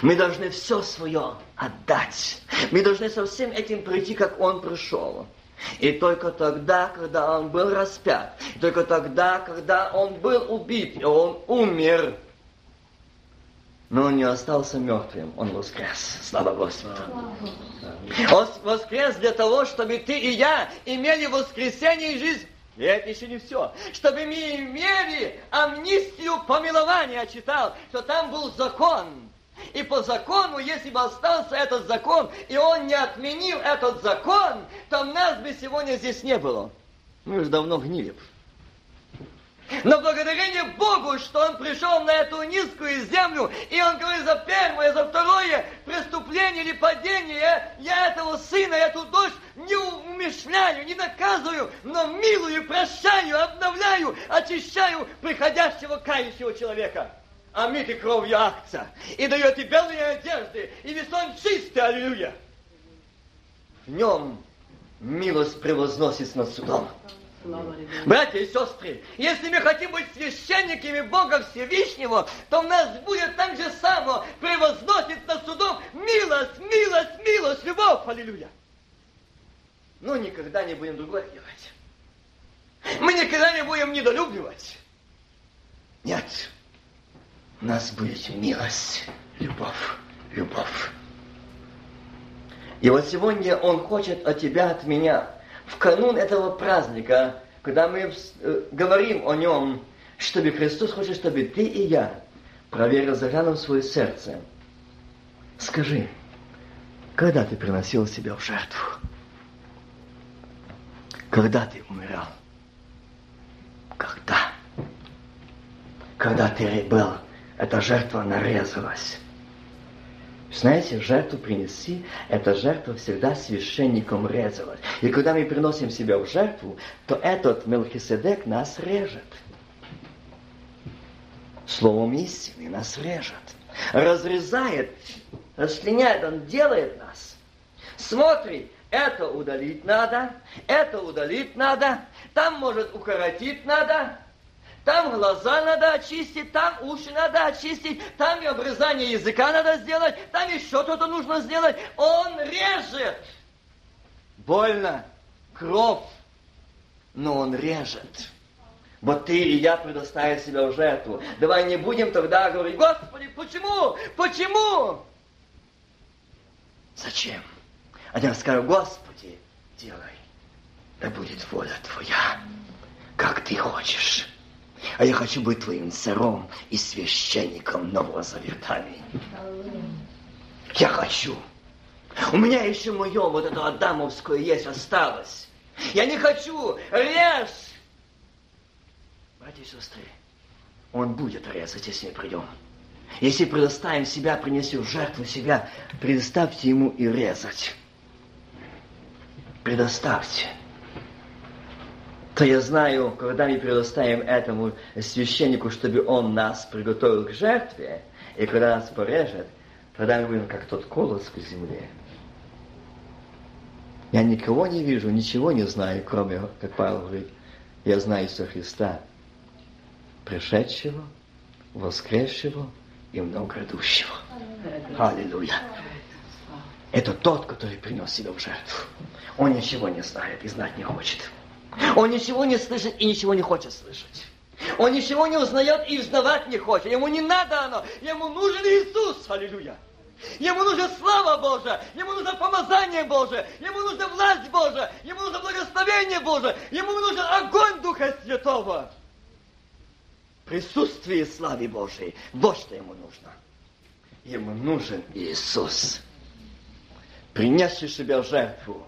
Мы должны все свое отдать. Мы должны со всем этим прийти, как Он пришел. И только тогда, когда он был распят, только тогда, когда он был убит, и он умер, но он не остался мертвым, он воскрес. Слава Господу. Он воскрес для того, чтобы ты и я имели воскресение и жизнь. И это еще не все. Чтобы мы имели амнистию помилования, читал, что там был закон. И по закону, если бы остался этот закон, и он не отменил этот закон, то нас бы сегодня здесь не было. Мы уже давно гнили. Но благодарение Богу, что Он пришел на эту низкую землю, и Он говорит за первое, за второе преступление или падение, я этого сына, эту дочь не умершляю, не наказываю, но милую, прощаю, обновляю, очищаю приходящего кающего человека. Омитый кровью акция. И дает и белые одежды, и весь он чистый, аллилуйя. В нем милость превозносится над судом. Братья и сестры, если мы хотим быть священниками Бога Всевышнего, то у нас будет так же само превозносить над судом милость, милость, милость, любовь. Аллилуйя. Но никогда не будем другое делать. Мы никогда не будем недолюбливать. Нет. У нас будет милость, любовь, любовь. И вот сегодня Он хочет от тебя, от меня, в канун этого праздника, когда мы э, говорим о нем, чтобы Христос хочет, чтобы ты и я проверил, заглянул в свое сердце. Скажи, когда ты приносил себя в жертву? Когда ты умирал? Когда? Когда ты был, эта жертва нарезалась. Знаете, жертву принеси, эта жертва всегда священником резалась. И когда мы приносим себя в жертву, то этот Мелхиседек нас режет. Словом истины нас режет. Разрезает, расчленяет, он делает нас. Смотри, это удалить надо, это удалить надо, там, может, укоротить надо, там глаза надо очистить, там уши надо очистить, там и обрезание языка надо сделать, там еще что-то нужно сделать. Он режет. Больно, кровь, но он режет. Вот ты и я предоставим себя в жертву. Давай не будем тогда говорить, Господи, почему? Почему? Зачем? А я скажу, Господи, делай, да будет воля Твоя, как Ты хочешь. А я хочу быть твоим царом и священником Нового Завета. Я хочу. У меня еще мое вот это адамовское есть осталось. Я не хочу. Режь! Братья и сестры, он будет резать, если мы придем. Если предоставим себя, принесем жертву себя, предоставьте ему и резать. Предоставьте то я знаю, когда мы предоставим этому священнику, чтобы он нас приготовил к жертве, и когда нас порежет, тогда мы будем как тот колос к земле. Я никого не вижу, ничего не знаю, кроме, как Павел говорит, я знаю Иисуса Христа, пришедшего, воскресшего и много грядущего. Аллилуйя. Это тот, который принес себя в жертву. Он ничего не знает и знать не хочет. Он ничего не слышит и ничего не хочет слышать. Он ничего не узнает и узнавать не хочет. Ему не надо оно. Ему нужен Иисус. Аллилуйя. Ему нужна слава Божия, ему нужно помазание Божие, ему нужна власть Божия, ему нужно благословение Божие, ему нужен огонь Духа Святого. Присутствие славы Божией. Вот что ему нужно. Ему нужен Иисус, принесший себя в жертву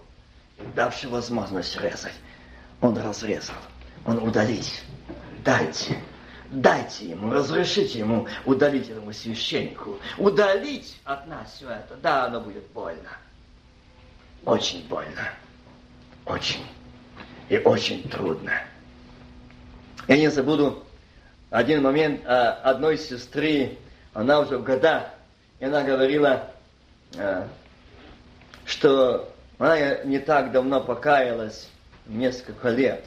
давший возможность резать. Он разрезал, он удалить. Дайте, дайте ему, разрешите ему удалить этому священнику, удалить от нас все это. Да, оно будет больно. Очень больно. Очень. И очень трудно. Я не забуду один момент одной сестры, она уже в годах, и она говорила, а, что она не так давно покаялась, несколько лет.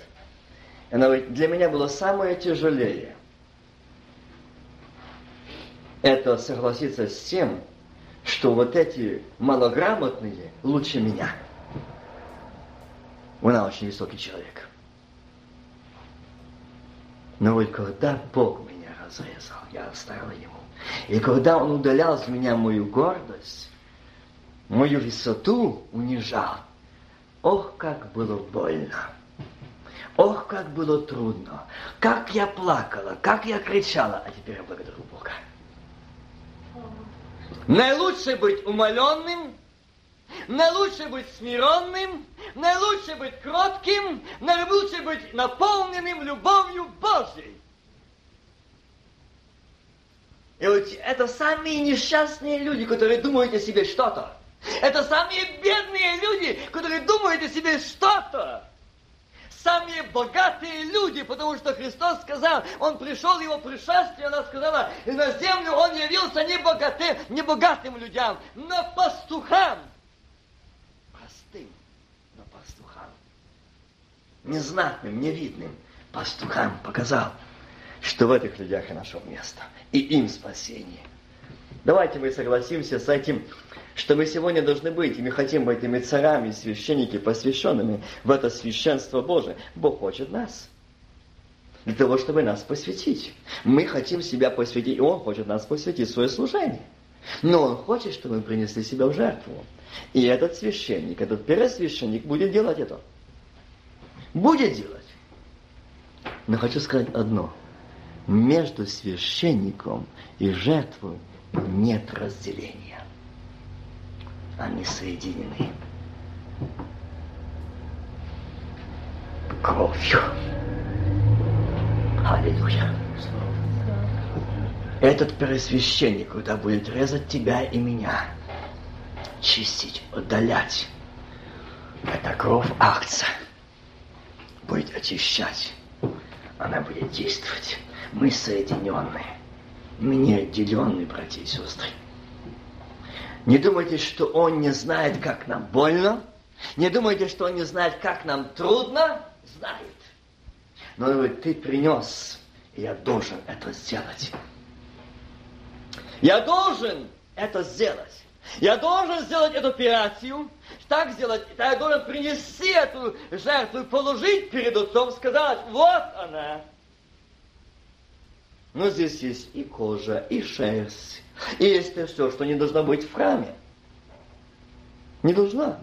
Она говорит, для меня было самое тяжелее это согласиться с тем, что вот эти малограмотные лучше меня. Она очень высокий человек. Но вот когда Бог меня разрезал, я оставил ему. И когда он удалял с меня мою гордость, мою высоту унижал, Ох, как было больно. Ох, как было трудно. Как я плакала, как я кричала. А теперь я благодарю Бога. Наилучше быть умоленным, наилучше быть смиренным, наилучше быть кротким, наилучше быть наполненным любовью Божьей. И вот это самые несчастные люди, которые думают о себе что-то. Это самые бедные люди, которые думают о себе что-то. Самые богатые люди, потому что Христос сказал, Он пришел, Его пришествие, она сказала, и на землю Он явился не, богатым, не богатым людям, но пастухам. Простым, но пастухам. Незнатным, невидным пастухам показал, что в этих людях я нашел место, и им спасение. Давайте мы согласимся с этим что мы сегодня должны быть, и мы хотим быть этими царами, священники, посвященными в это священство Божие. Бог хочет нас. Для того, чтобы нас посвятить. Мы хотим себя посвятить, и Он хочет нас посвятить свое служение. Но Он хочет, чтобы мы принесли себя в жертву. И этот священник, этот первосвященник будет делать это. Будет делать. Но хочу сказать одно. Между священником и жертвой нет разделения они соединены кровью. Аллилуйя. Этот первосвященник, когда будет резать тебя и меня, чистить, удалять, это кровь акца будет очищать. Она будет действовать. Мы соединенные. Мы не отделенные, братья и сестры. Не думайте, что Он не знает, как нам больно. Не думайте, что Он не знает, как нам трудно. Знает. Но говорит, ты принес, и я должен это сделать. Я должен это сделать. Я должен сделать эту операцию, так сделать, я должен принести эту жертву, положить перед отцом, сказать, вот она. Но здесь есть и кожа, и шерсть, и есть все, что не должно быть в храме. Не должна.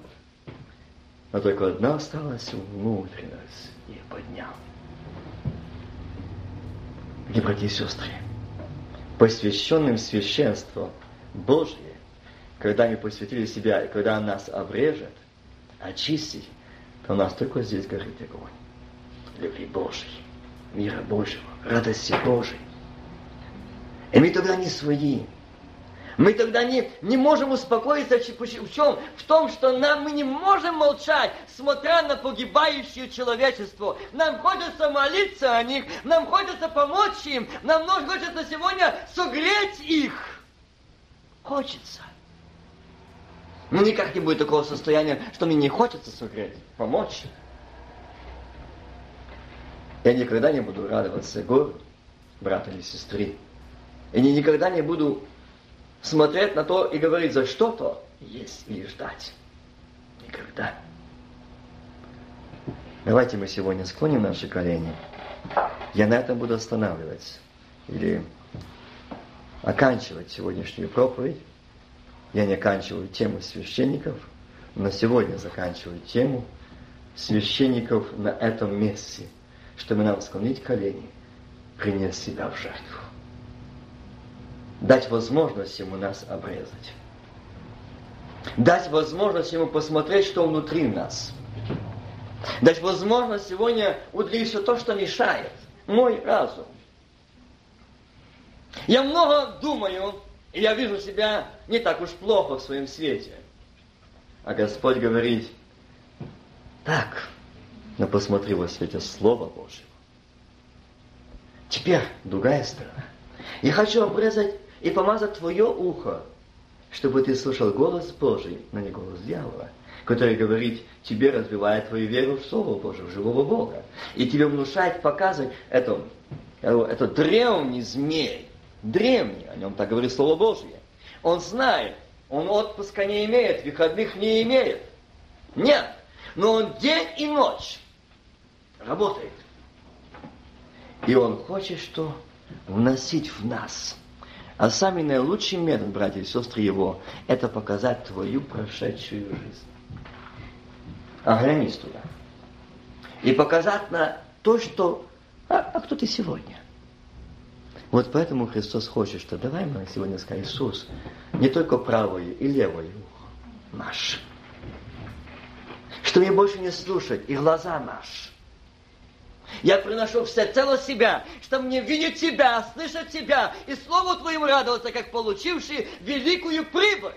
Но только одна осталась внутренность. И поднял. И, братья и сестры, посвященным священству Божье, когда мы посвятили себя, и когда нас обрежет, очистит, то у нас только здесь горит огонь. Любви Божьей, мира Божьего, радости Божьей. И мы тогда не свои, мы тогда не, не можем успокоиться в чем? В том, что нам мы не можем молчать, смотря на погибающее человечество. Нам хочется молиться о них, нам хочется помочь им, нам хочется сегодня согреть их. Хочется. Но никак не будет такого состояния, что мне не хочется согреть, помочь. Я никогда не буду радоваться гору брата или сестры. И никогда не буду смотреть на то и говорить за что-то, есть или ждать. Никогда. Давайте мы сегодня склоним наши колени. Я на этом буду останавливаться. Или оканчивать сегодняшнюю проповедь. Я не оканчиваю тему священников, но сегодня заканчиваю тему священников на этом месте, чтобы нам склонить колени, принять себя в жертву дать возможность ему нас обрезать. Дать возможность ему посмотреть, что внутри нас. Дать возможность сегодня удалить все то, что мешает. Мой разум. Я много думаю, и я вижу себя не так уж плохо в своем свете. А Господь говорит, так, но посмотри во свете Слова Божьего. Теперь другая сторона. Я хочу обрезать и помазать твое ухо, чтобы ты слышал голос Божий, но не голос дьявола, который говорит, тебе развивает твою веру в Слово Божие, в живого Бога. И тебе внушает, показывать это, это древний змей, древний, о нем так говорит Слово Божье. Он знает, он отпуска не имеет, выходных не имеет. Нет, но он день и ночь работает. И он хочет что? Вносить в нас – а самый наилучший метод, братья и сестры, его, это показать твою прошедшую жизнь. Оглянись туда. И показать на то, что... А, а кто ты сегодня? Вот поэтому Христос хочет, что давай мы сегодня скажем, Иисус, не только правое и левое ухо наше. Что мне больше не слушать, и глаза наши я приношу все цело себя, чтобы мне видеть Тебя, слышать Тебя и Слову Твоему радоваться, как получивший великую прибыль.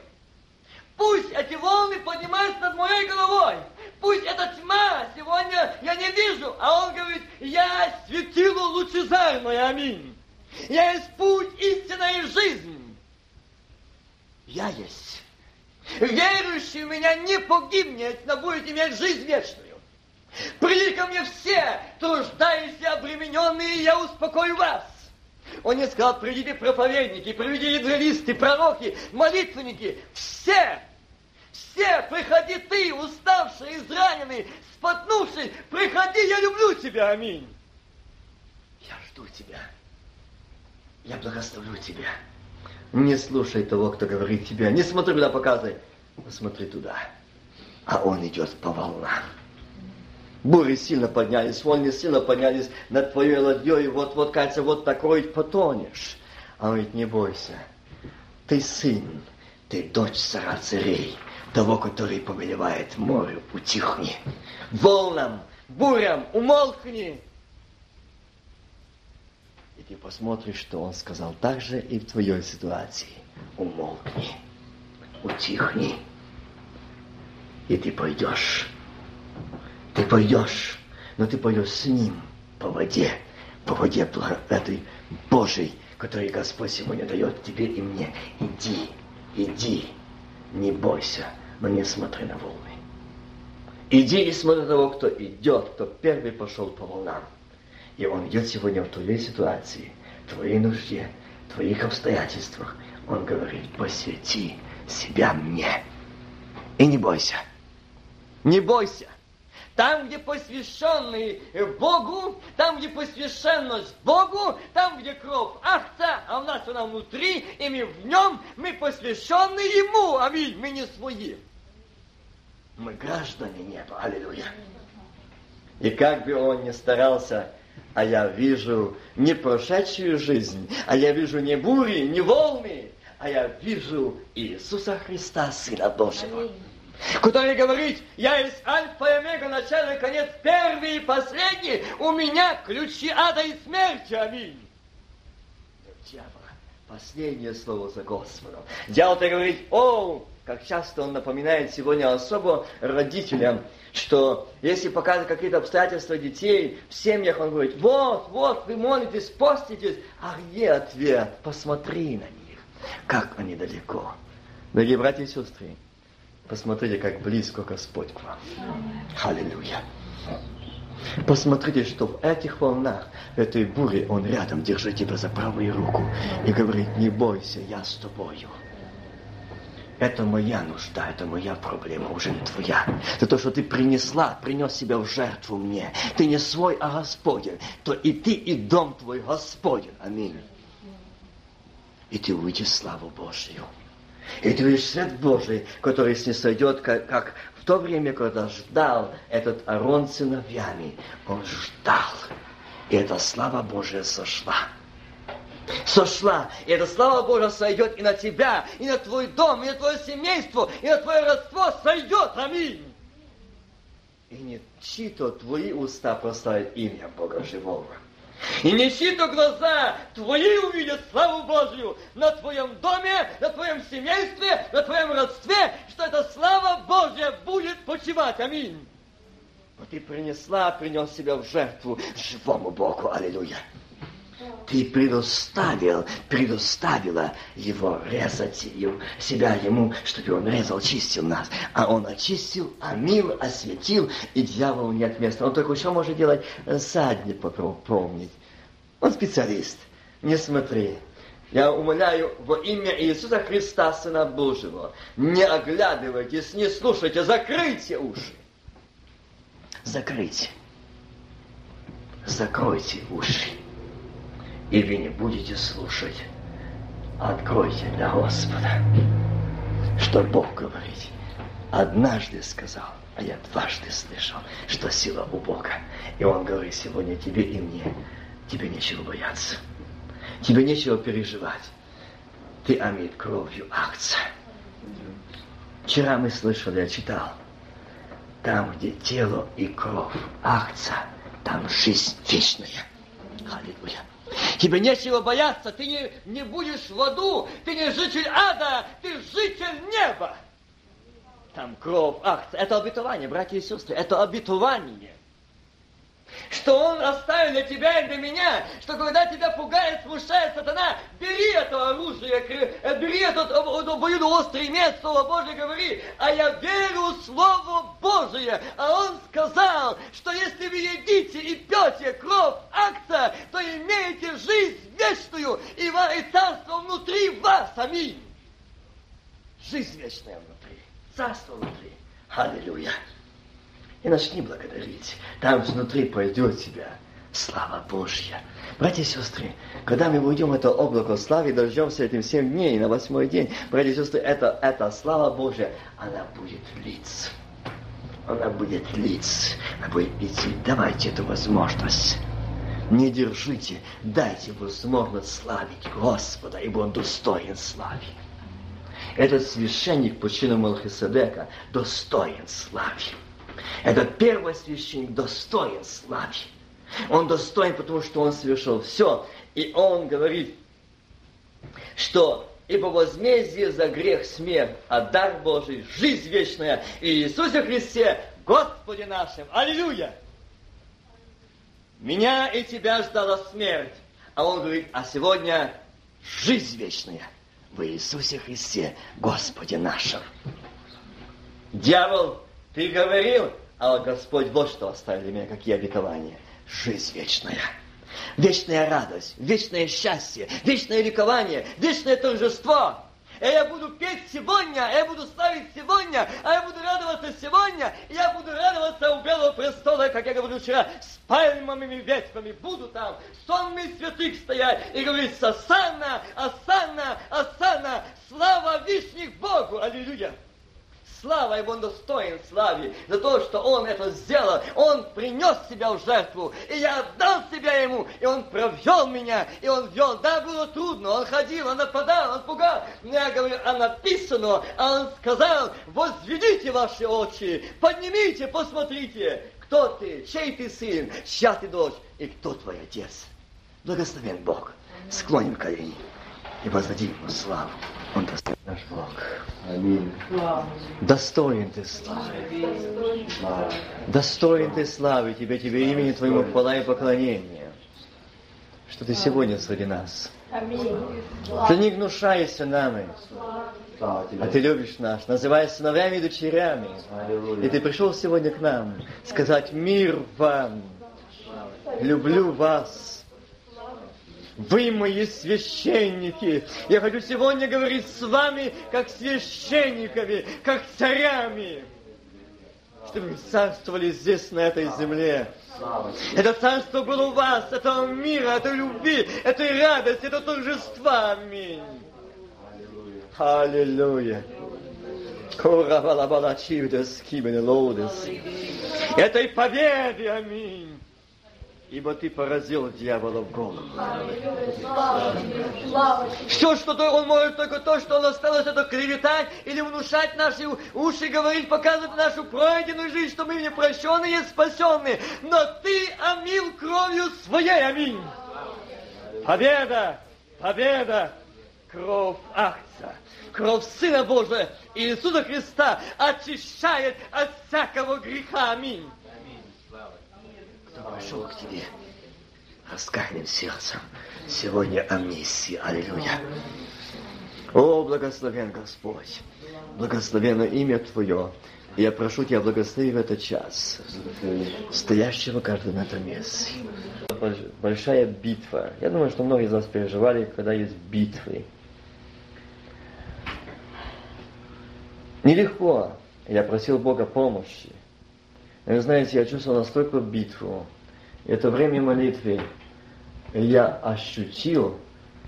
Пусть эти волны поднимаются над моей головой. Пусть эта тьма сегодня я не вижу. А он говорит, я светило лучезарное, аминь. Я есть путь, истина и жизнь. Я есть. Верующий в меня не погибнет, но будет иметь жизнь вечную. Прили ко мне все, труждающиеся, обремененные, я успокою вас. Он не сказал, придите проповедники, придите евангелисты, пророки, молитвенники, все, все, приходи ты, уставший, израненный, спотнувший, приходи, я люблю тебя, аминь. Я жду тебя. Я благословлю тебя. Не слушай того, кто говорит тебе. Не смотри, куда показывай. Посмотри туда. А он идет по волнам. Бури сильно поднялись, волны сильно поднялись над твоей ладьей, вот-вот, кажется, вот такой потонешь. А он говорит, не бойся, ты сын, ты дочь цара царей, того, который повелевает морю, утихни. Волнам, бурям, умолкни. И ты посмотришь, что он сказал так же и в твоей ситуации. Умолкни, утихни. И ты пойдешь ты пойдешь, но ты пойдешь с ним по воде, по воде этой Божьей, которую Господь сегодня дает тебе и мне. Иди, иди, не бойся, но не смотри на волны. Иди и смотри на того, кто идет, кто первый пошел по волнам. И он идет сегодня в твоей ситуации, в твоей нужде, в твоих обстоятельствах. Он говорит, посвяти себя мне. И не бойся. Не бойся. Там, где посвященный Богу, там, где посвященность Богу, там, где кровь Ахта, а у нас она внутри, и мы в нем, мы посвящены Ему. Аминь. Мы не свои. Мы граждане неба. Аллилуйя. И как бы он ни старался, а я вижу не прошедшую жизнь, а я вижу не бури, не волны, а я вижу Иисуса Христа, Сына Божьего. Аминь который говорит, я есть альфа и омега, начало и конец, первый и последний, у меня ключи ада и смерти, аминь. Дьявола, последнее слово за Господом. Дьявол-то говорит, о, как часто он напоминает сегодня особо родителям, что если показывают какие-то обстоятельства детей в семьях, он говорит, вот, вот, вы молитесь, поститесь, а где ответ? Посмотри на них, как они далеко. Дорогие братья и сестры, Посмотрите, как близко Господь к вам. Аллилуйя. Посмотрите, что в этих волнах, в этой буре, Он рядом держит тебя за правую руку и говорит, не бойся, я с тобою. Это моя нужда, это моя проблема, уже не твоя. Это то, что ты принесла, принес себя в жертву мне. Ты не свой, а Господень. То и ты, и дом твой Господень. Аминь. И ты увидишь славу Божью. И видишь свет Божий, который снисойдет, как, как в то время, когда ждал этот Арон сыновьями. Он ждал. И эта слава Божия сошла. Сошла. И эта слава Божия сойдет и на тебя, и на твой дом, и на твое семейство, и на твое родство сойдет. Аминь. И не чьи-то твои уста прославят имя Бога живого. И не то глаза твои увидят славу Божью на твоем доме, на твоем семействе, на твоем родстве, что эта слава Божья будет почивать. Аминь. Вот ты принесла, принес себя в жертву живому Богу. Аллилуйя. Ты предоставил, предоставила его резать его, себя ему, чтобы он резал, чистил нас. А он очистил, омил, осветил, и дьяволу нет места. Он только что может делать задник помнить. Он специалист. Не смотри. Я умоляю во имя Иисуса Христа, Сына Божьего, не оглядывайтесь, не слушайте, закройте уши. Закройте. Закройте уши и вы не будете слушать. Откройте для Господа, что Бог говорит. Однажды сказал, а я дважды слышал, что сила у Бога. И Он говорит сегодня тебе и мне, тебе нечего бояться. Тебе нечего переживать. Ты омит кровью акция. Вчера мы слышали, я читал. Там, где тело и кровь, акция, там жизнь вечная. Аллилуйя. Тебе нечего бояться, ты не, не будешь в аду, ты не житель ада, ты житель неба. там кровь акция. Это обетование, братья и сестры, это обетование что Он оставил для тебя и для меня, что когда тебя пугает, смущает сатана, бери это оружие, э, бери этот обоюдоострый меч, Слово Божье говори, а я верю Слово Божие. А Он сказал, что если вы едите и пьете кровь акция, то имеете жизнь вечную и, и царство внутри вас. Аминь. Жизнь вечная внутри, царство внутри. Аллилуйя и начни благодарить. Там внутри пойдет тебя слава Божья. Братья и сестры, когда мы уйдем в это облако славы, дождемся этим семь дней, на восьмой день, братья и сестры, это, это слава Божья, она будет литься. Она будет литься, она будет идти. Давайте эту возможность. Не держите, дайте возможность славить Господа, ибо Он достоин славы. Этот священник по чину Малхиседека достоин славы. Этот первый священник достоин славы. Он достоин, потому что он совершил все. И он говорит, что ибо возмездие за грех смерть, а дар Божий – жизнь вечная и Иисусе Христе, Господе нашим. Аллилуйя! Меня и тебя ждала смерть. А он говорит, а сегодня жизнь вечная в Иисусе Христе, Господе нашим. Дьявол ты говорил, а Господь вот что оставил для меня, какие обетования. Жизнь вечная. Вечная радость, вечное счастье, вечное ликование, вечное торжество. И я буду петь сегодня, а я буду славить сегодня, а я буду радоваться сегодня, я буду радоваться у Белого престола, как я говорю вчера, с пальмами ветвями. Буду там, сонми святых стоять и говорить, Асана, Асана, Асана, слава вишних Богу. Аллилуйя слава, он достоин славы за то, что он это сделал. Он принес себя в жертву, и я отдал себя ему, и он провел меня, и он вел. Да, было трудно, он ходил, он нападал, он пугал. Я говорю, а написано, а он сказал, возведите ваши очи, поднимите, посмотрите, кто ты, чей ты сын, чья ты дочь, и кто твой отец. Благословен Бог. Склоним колени и воздадим ему славу. Он достоин наш Бог. Аминь. Достоин ты славы. Достоин ты славы тебе, тебе имени Твоему хвала и поклонение, что ты сегодня среди нас. Ты не гнушаешься нами, а ты любишь нас, называя сыновьями и дочерями. И ты пришел сегодня к нам сказать мир вам, люблю вас, вы мои священники. Я хочу сегодня говорить с вами, как священниками, как царями, чтобы вы царствовали здесь, на этой земле. Это царство было у вас, это мира, это любви, это радость, это торжества. Аминь. Аллилуйя. Этой победы, аминь ибо ты поразил дьявола в голову. Все, что он может, только то, что он осталось, это клеветать или внушать наши уши, говорить, показывать нашу пройденную жизнь, что мы не прощенные, спасенные. Но ты омил кровью своей, аминь. Победа, победа, кровь Ахца, кровь Сына Божия Иисуса Христа очищает от всякого греха, аминь кто к тебе раскаянным сердцем, сегодня амнистия. Аллилуйя. О, благословен Господь, благословено имя Твое. Я прошу Тебя, благослови в этот час, стоящего каждого на этом месте. Большая битва. Я думаю, что многие из вас переживали, когда есть битвы. Нелегко. Я просил Бога помощи. Вы знаете, я чувствовал настолько битву. Это время молитвы. Я ощутил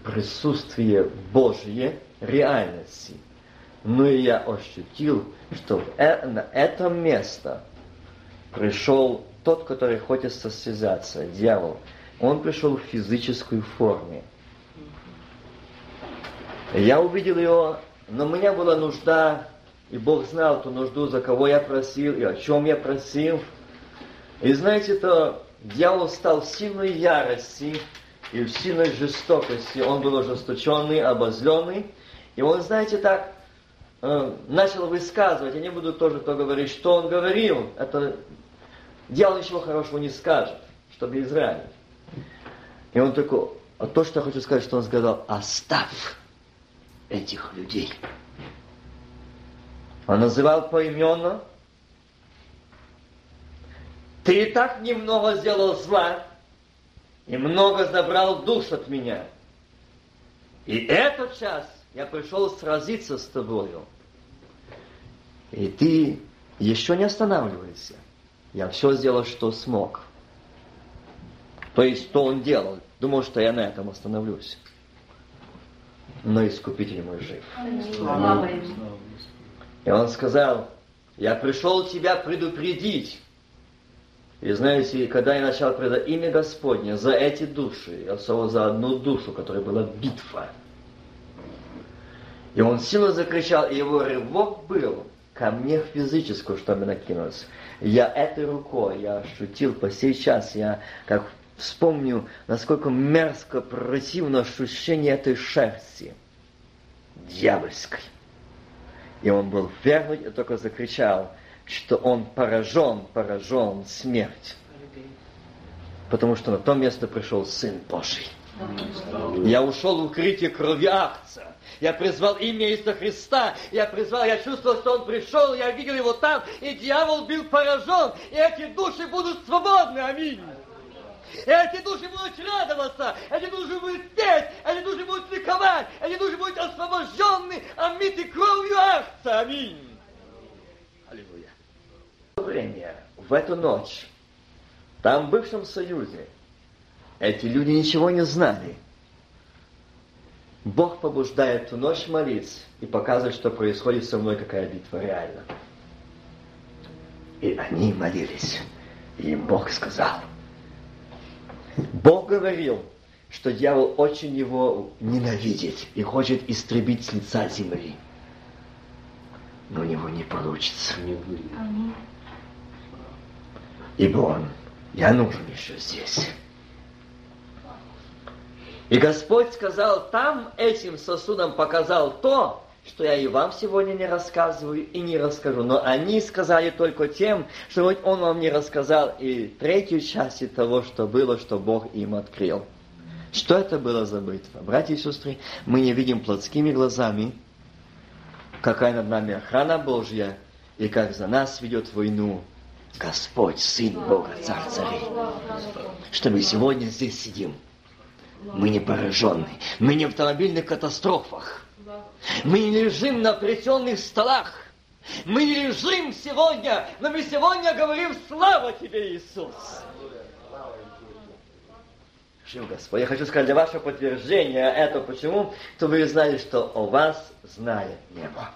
присутствие Божье реальности. Но я ощутил, что э, на это место пришел тот, который хочет состязаться, дьявол. Он пришел в физической форме. Я увидел его, но у меня была нужда и Бог знал ту нужду, за кого я просил и о чем я просил. И знаете, то дьявол стал в сильной ярости и в сильной жестокости. Он был ожесточенный, обозленный. И он, знаете, так э, начал высказывать, я не буду тоже то говорить, что он говорил, это дьявол ничего хорошего не скажет, чтобы изранить. И он такой, а то, что я хочу сказать, что он сказал, оставь этих людей. Он называл поименно. Ты и так немного сделал зла, и много забрал душ от меня. И этот час я пришел сразиться с тобою. И ты еще не останавливайся. Я все сделал, что смог. То есть, что он делал? Думал, что я на этом остановлюсь. Но Искупитель мой жив. И он сказал, я пришел тебя предупредить. И знаете, когда я начал предать имя Господне за эти души, особо за одну душу, которая была битва, и он сильно закричал, и его рывок был ко мне физическую, чтобы накинуться. Я этой рукой, я ощутил по сей час, я как вспомню, насколько мерзко, противно ощущение этой шерсти дьявольской. И он был верный и только закричал, что он поражен, поражен смерть. Потому что на то место пришел Сын Божий. Я ушел в укрытие крови акция. Я призвал имя Иисуса Христа. Я призвал, я чувствовал, что Он пришел, я видел Его там, и дьявол был поражен. И эти души будут свободны. Аминь. Эти души будут радоваться, эти души будут петь, эти души будут ликовать, эти души будут освобождены, омиты кровью акция. Аминь. Аллилуйя. Время, в эту ночь, там в бывшем Союзе, эти люди ничего не знали. Бог побуждает ту ночь молиться и показывает, что происходит со мной, какая битва реально. И они молились. И Бог сказал. Бог говорил, что дьявол очень его ненавидит и хочет истребить с лица земли. Но у него не получится. Ибо он, я нужен еще здесь. И Господь сказал, там этим сосудом показал то, что я и вам сегодня не рассказываю и не расскажу. Но они сказали только тем, что вот Он вам не рассказал и третью часть того, что было, что Бог им открыл. Что это было за битва? Братья и сестры, мы не видим плотскими глазами, какая над нами охрана Божья, и как за нас ведет войну Господь, Сын Бога, Царь Царей. Что мы сегодня здесь сидим – мы не поражены. Мы не в автомобильных катастрофах. Мы не лежим на плетенных столах. Мы не лежим сегодня, но мы сегодня говорим «Слава Тебе, Иисус!» Жив Господь. Я хочу сказать для вашего подтверждения это почему, чтобы вы знали, что о вас знает небо.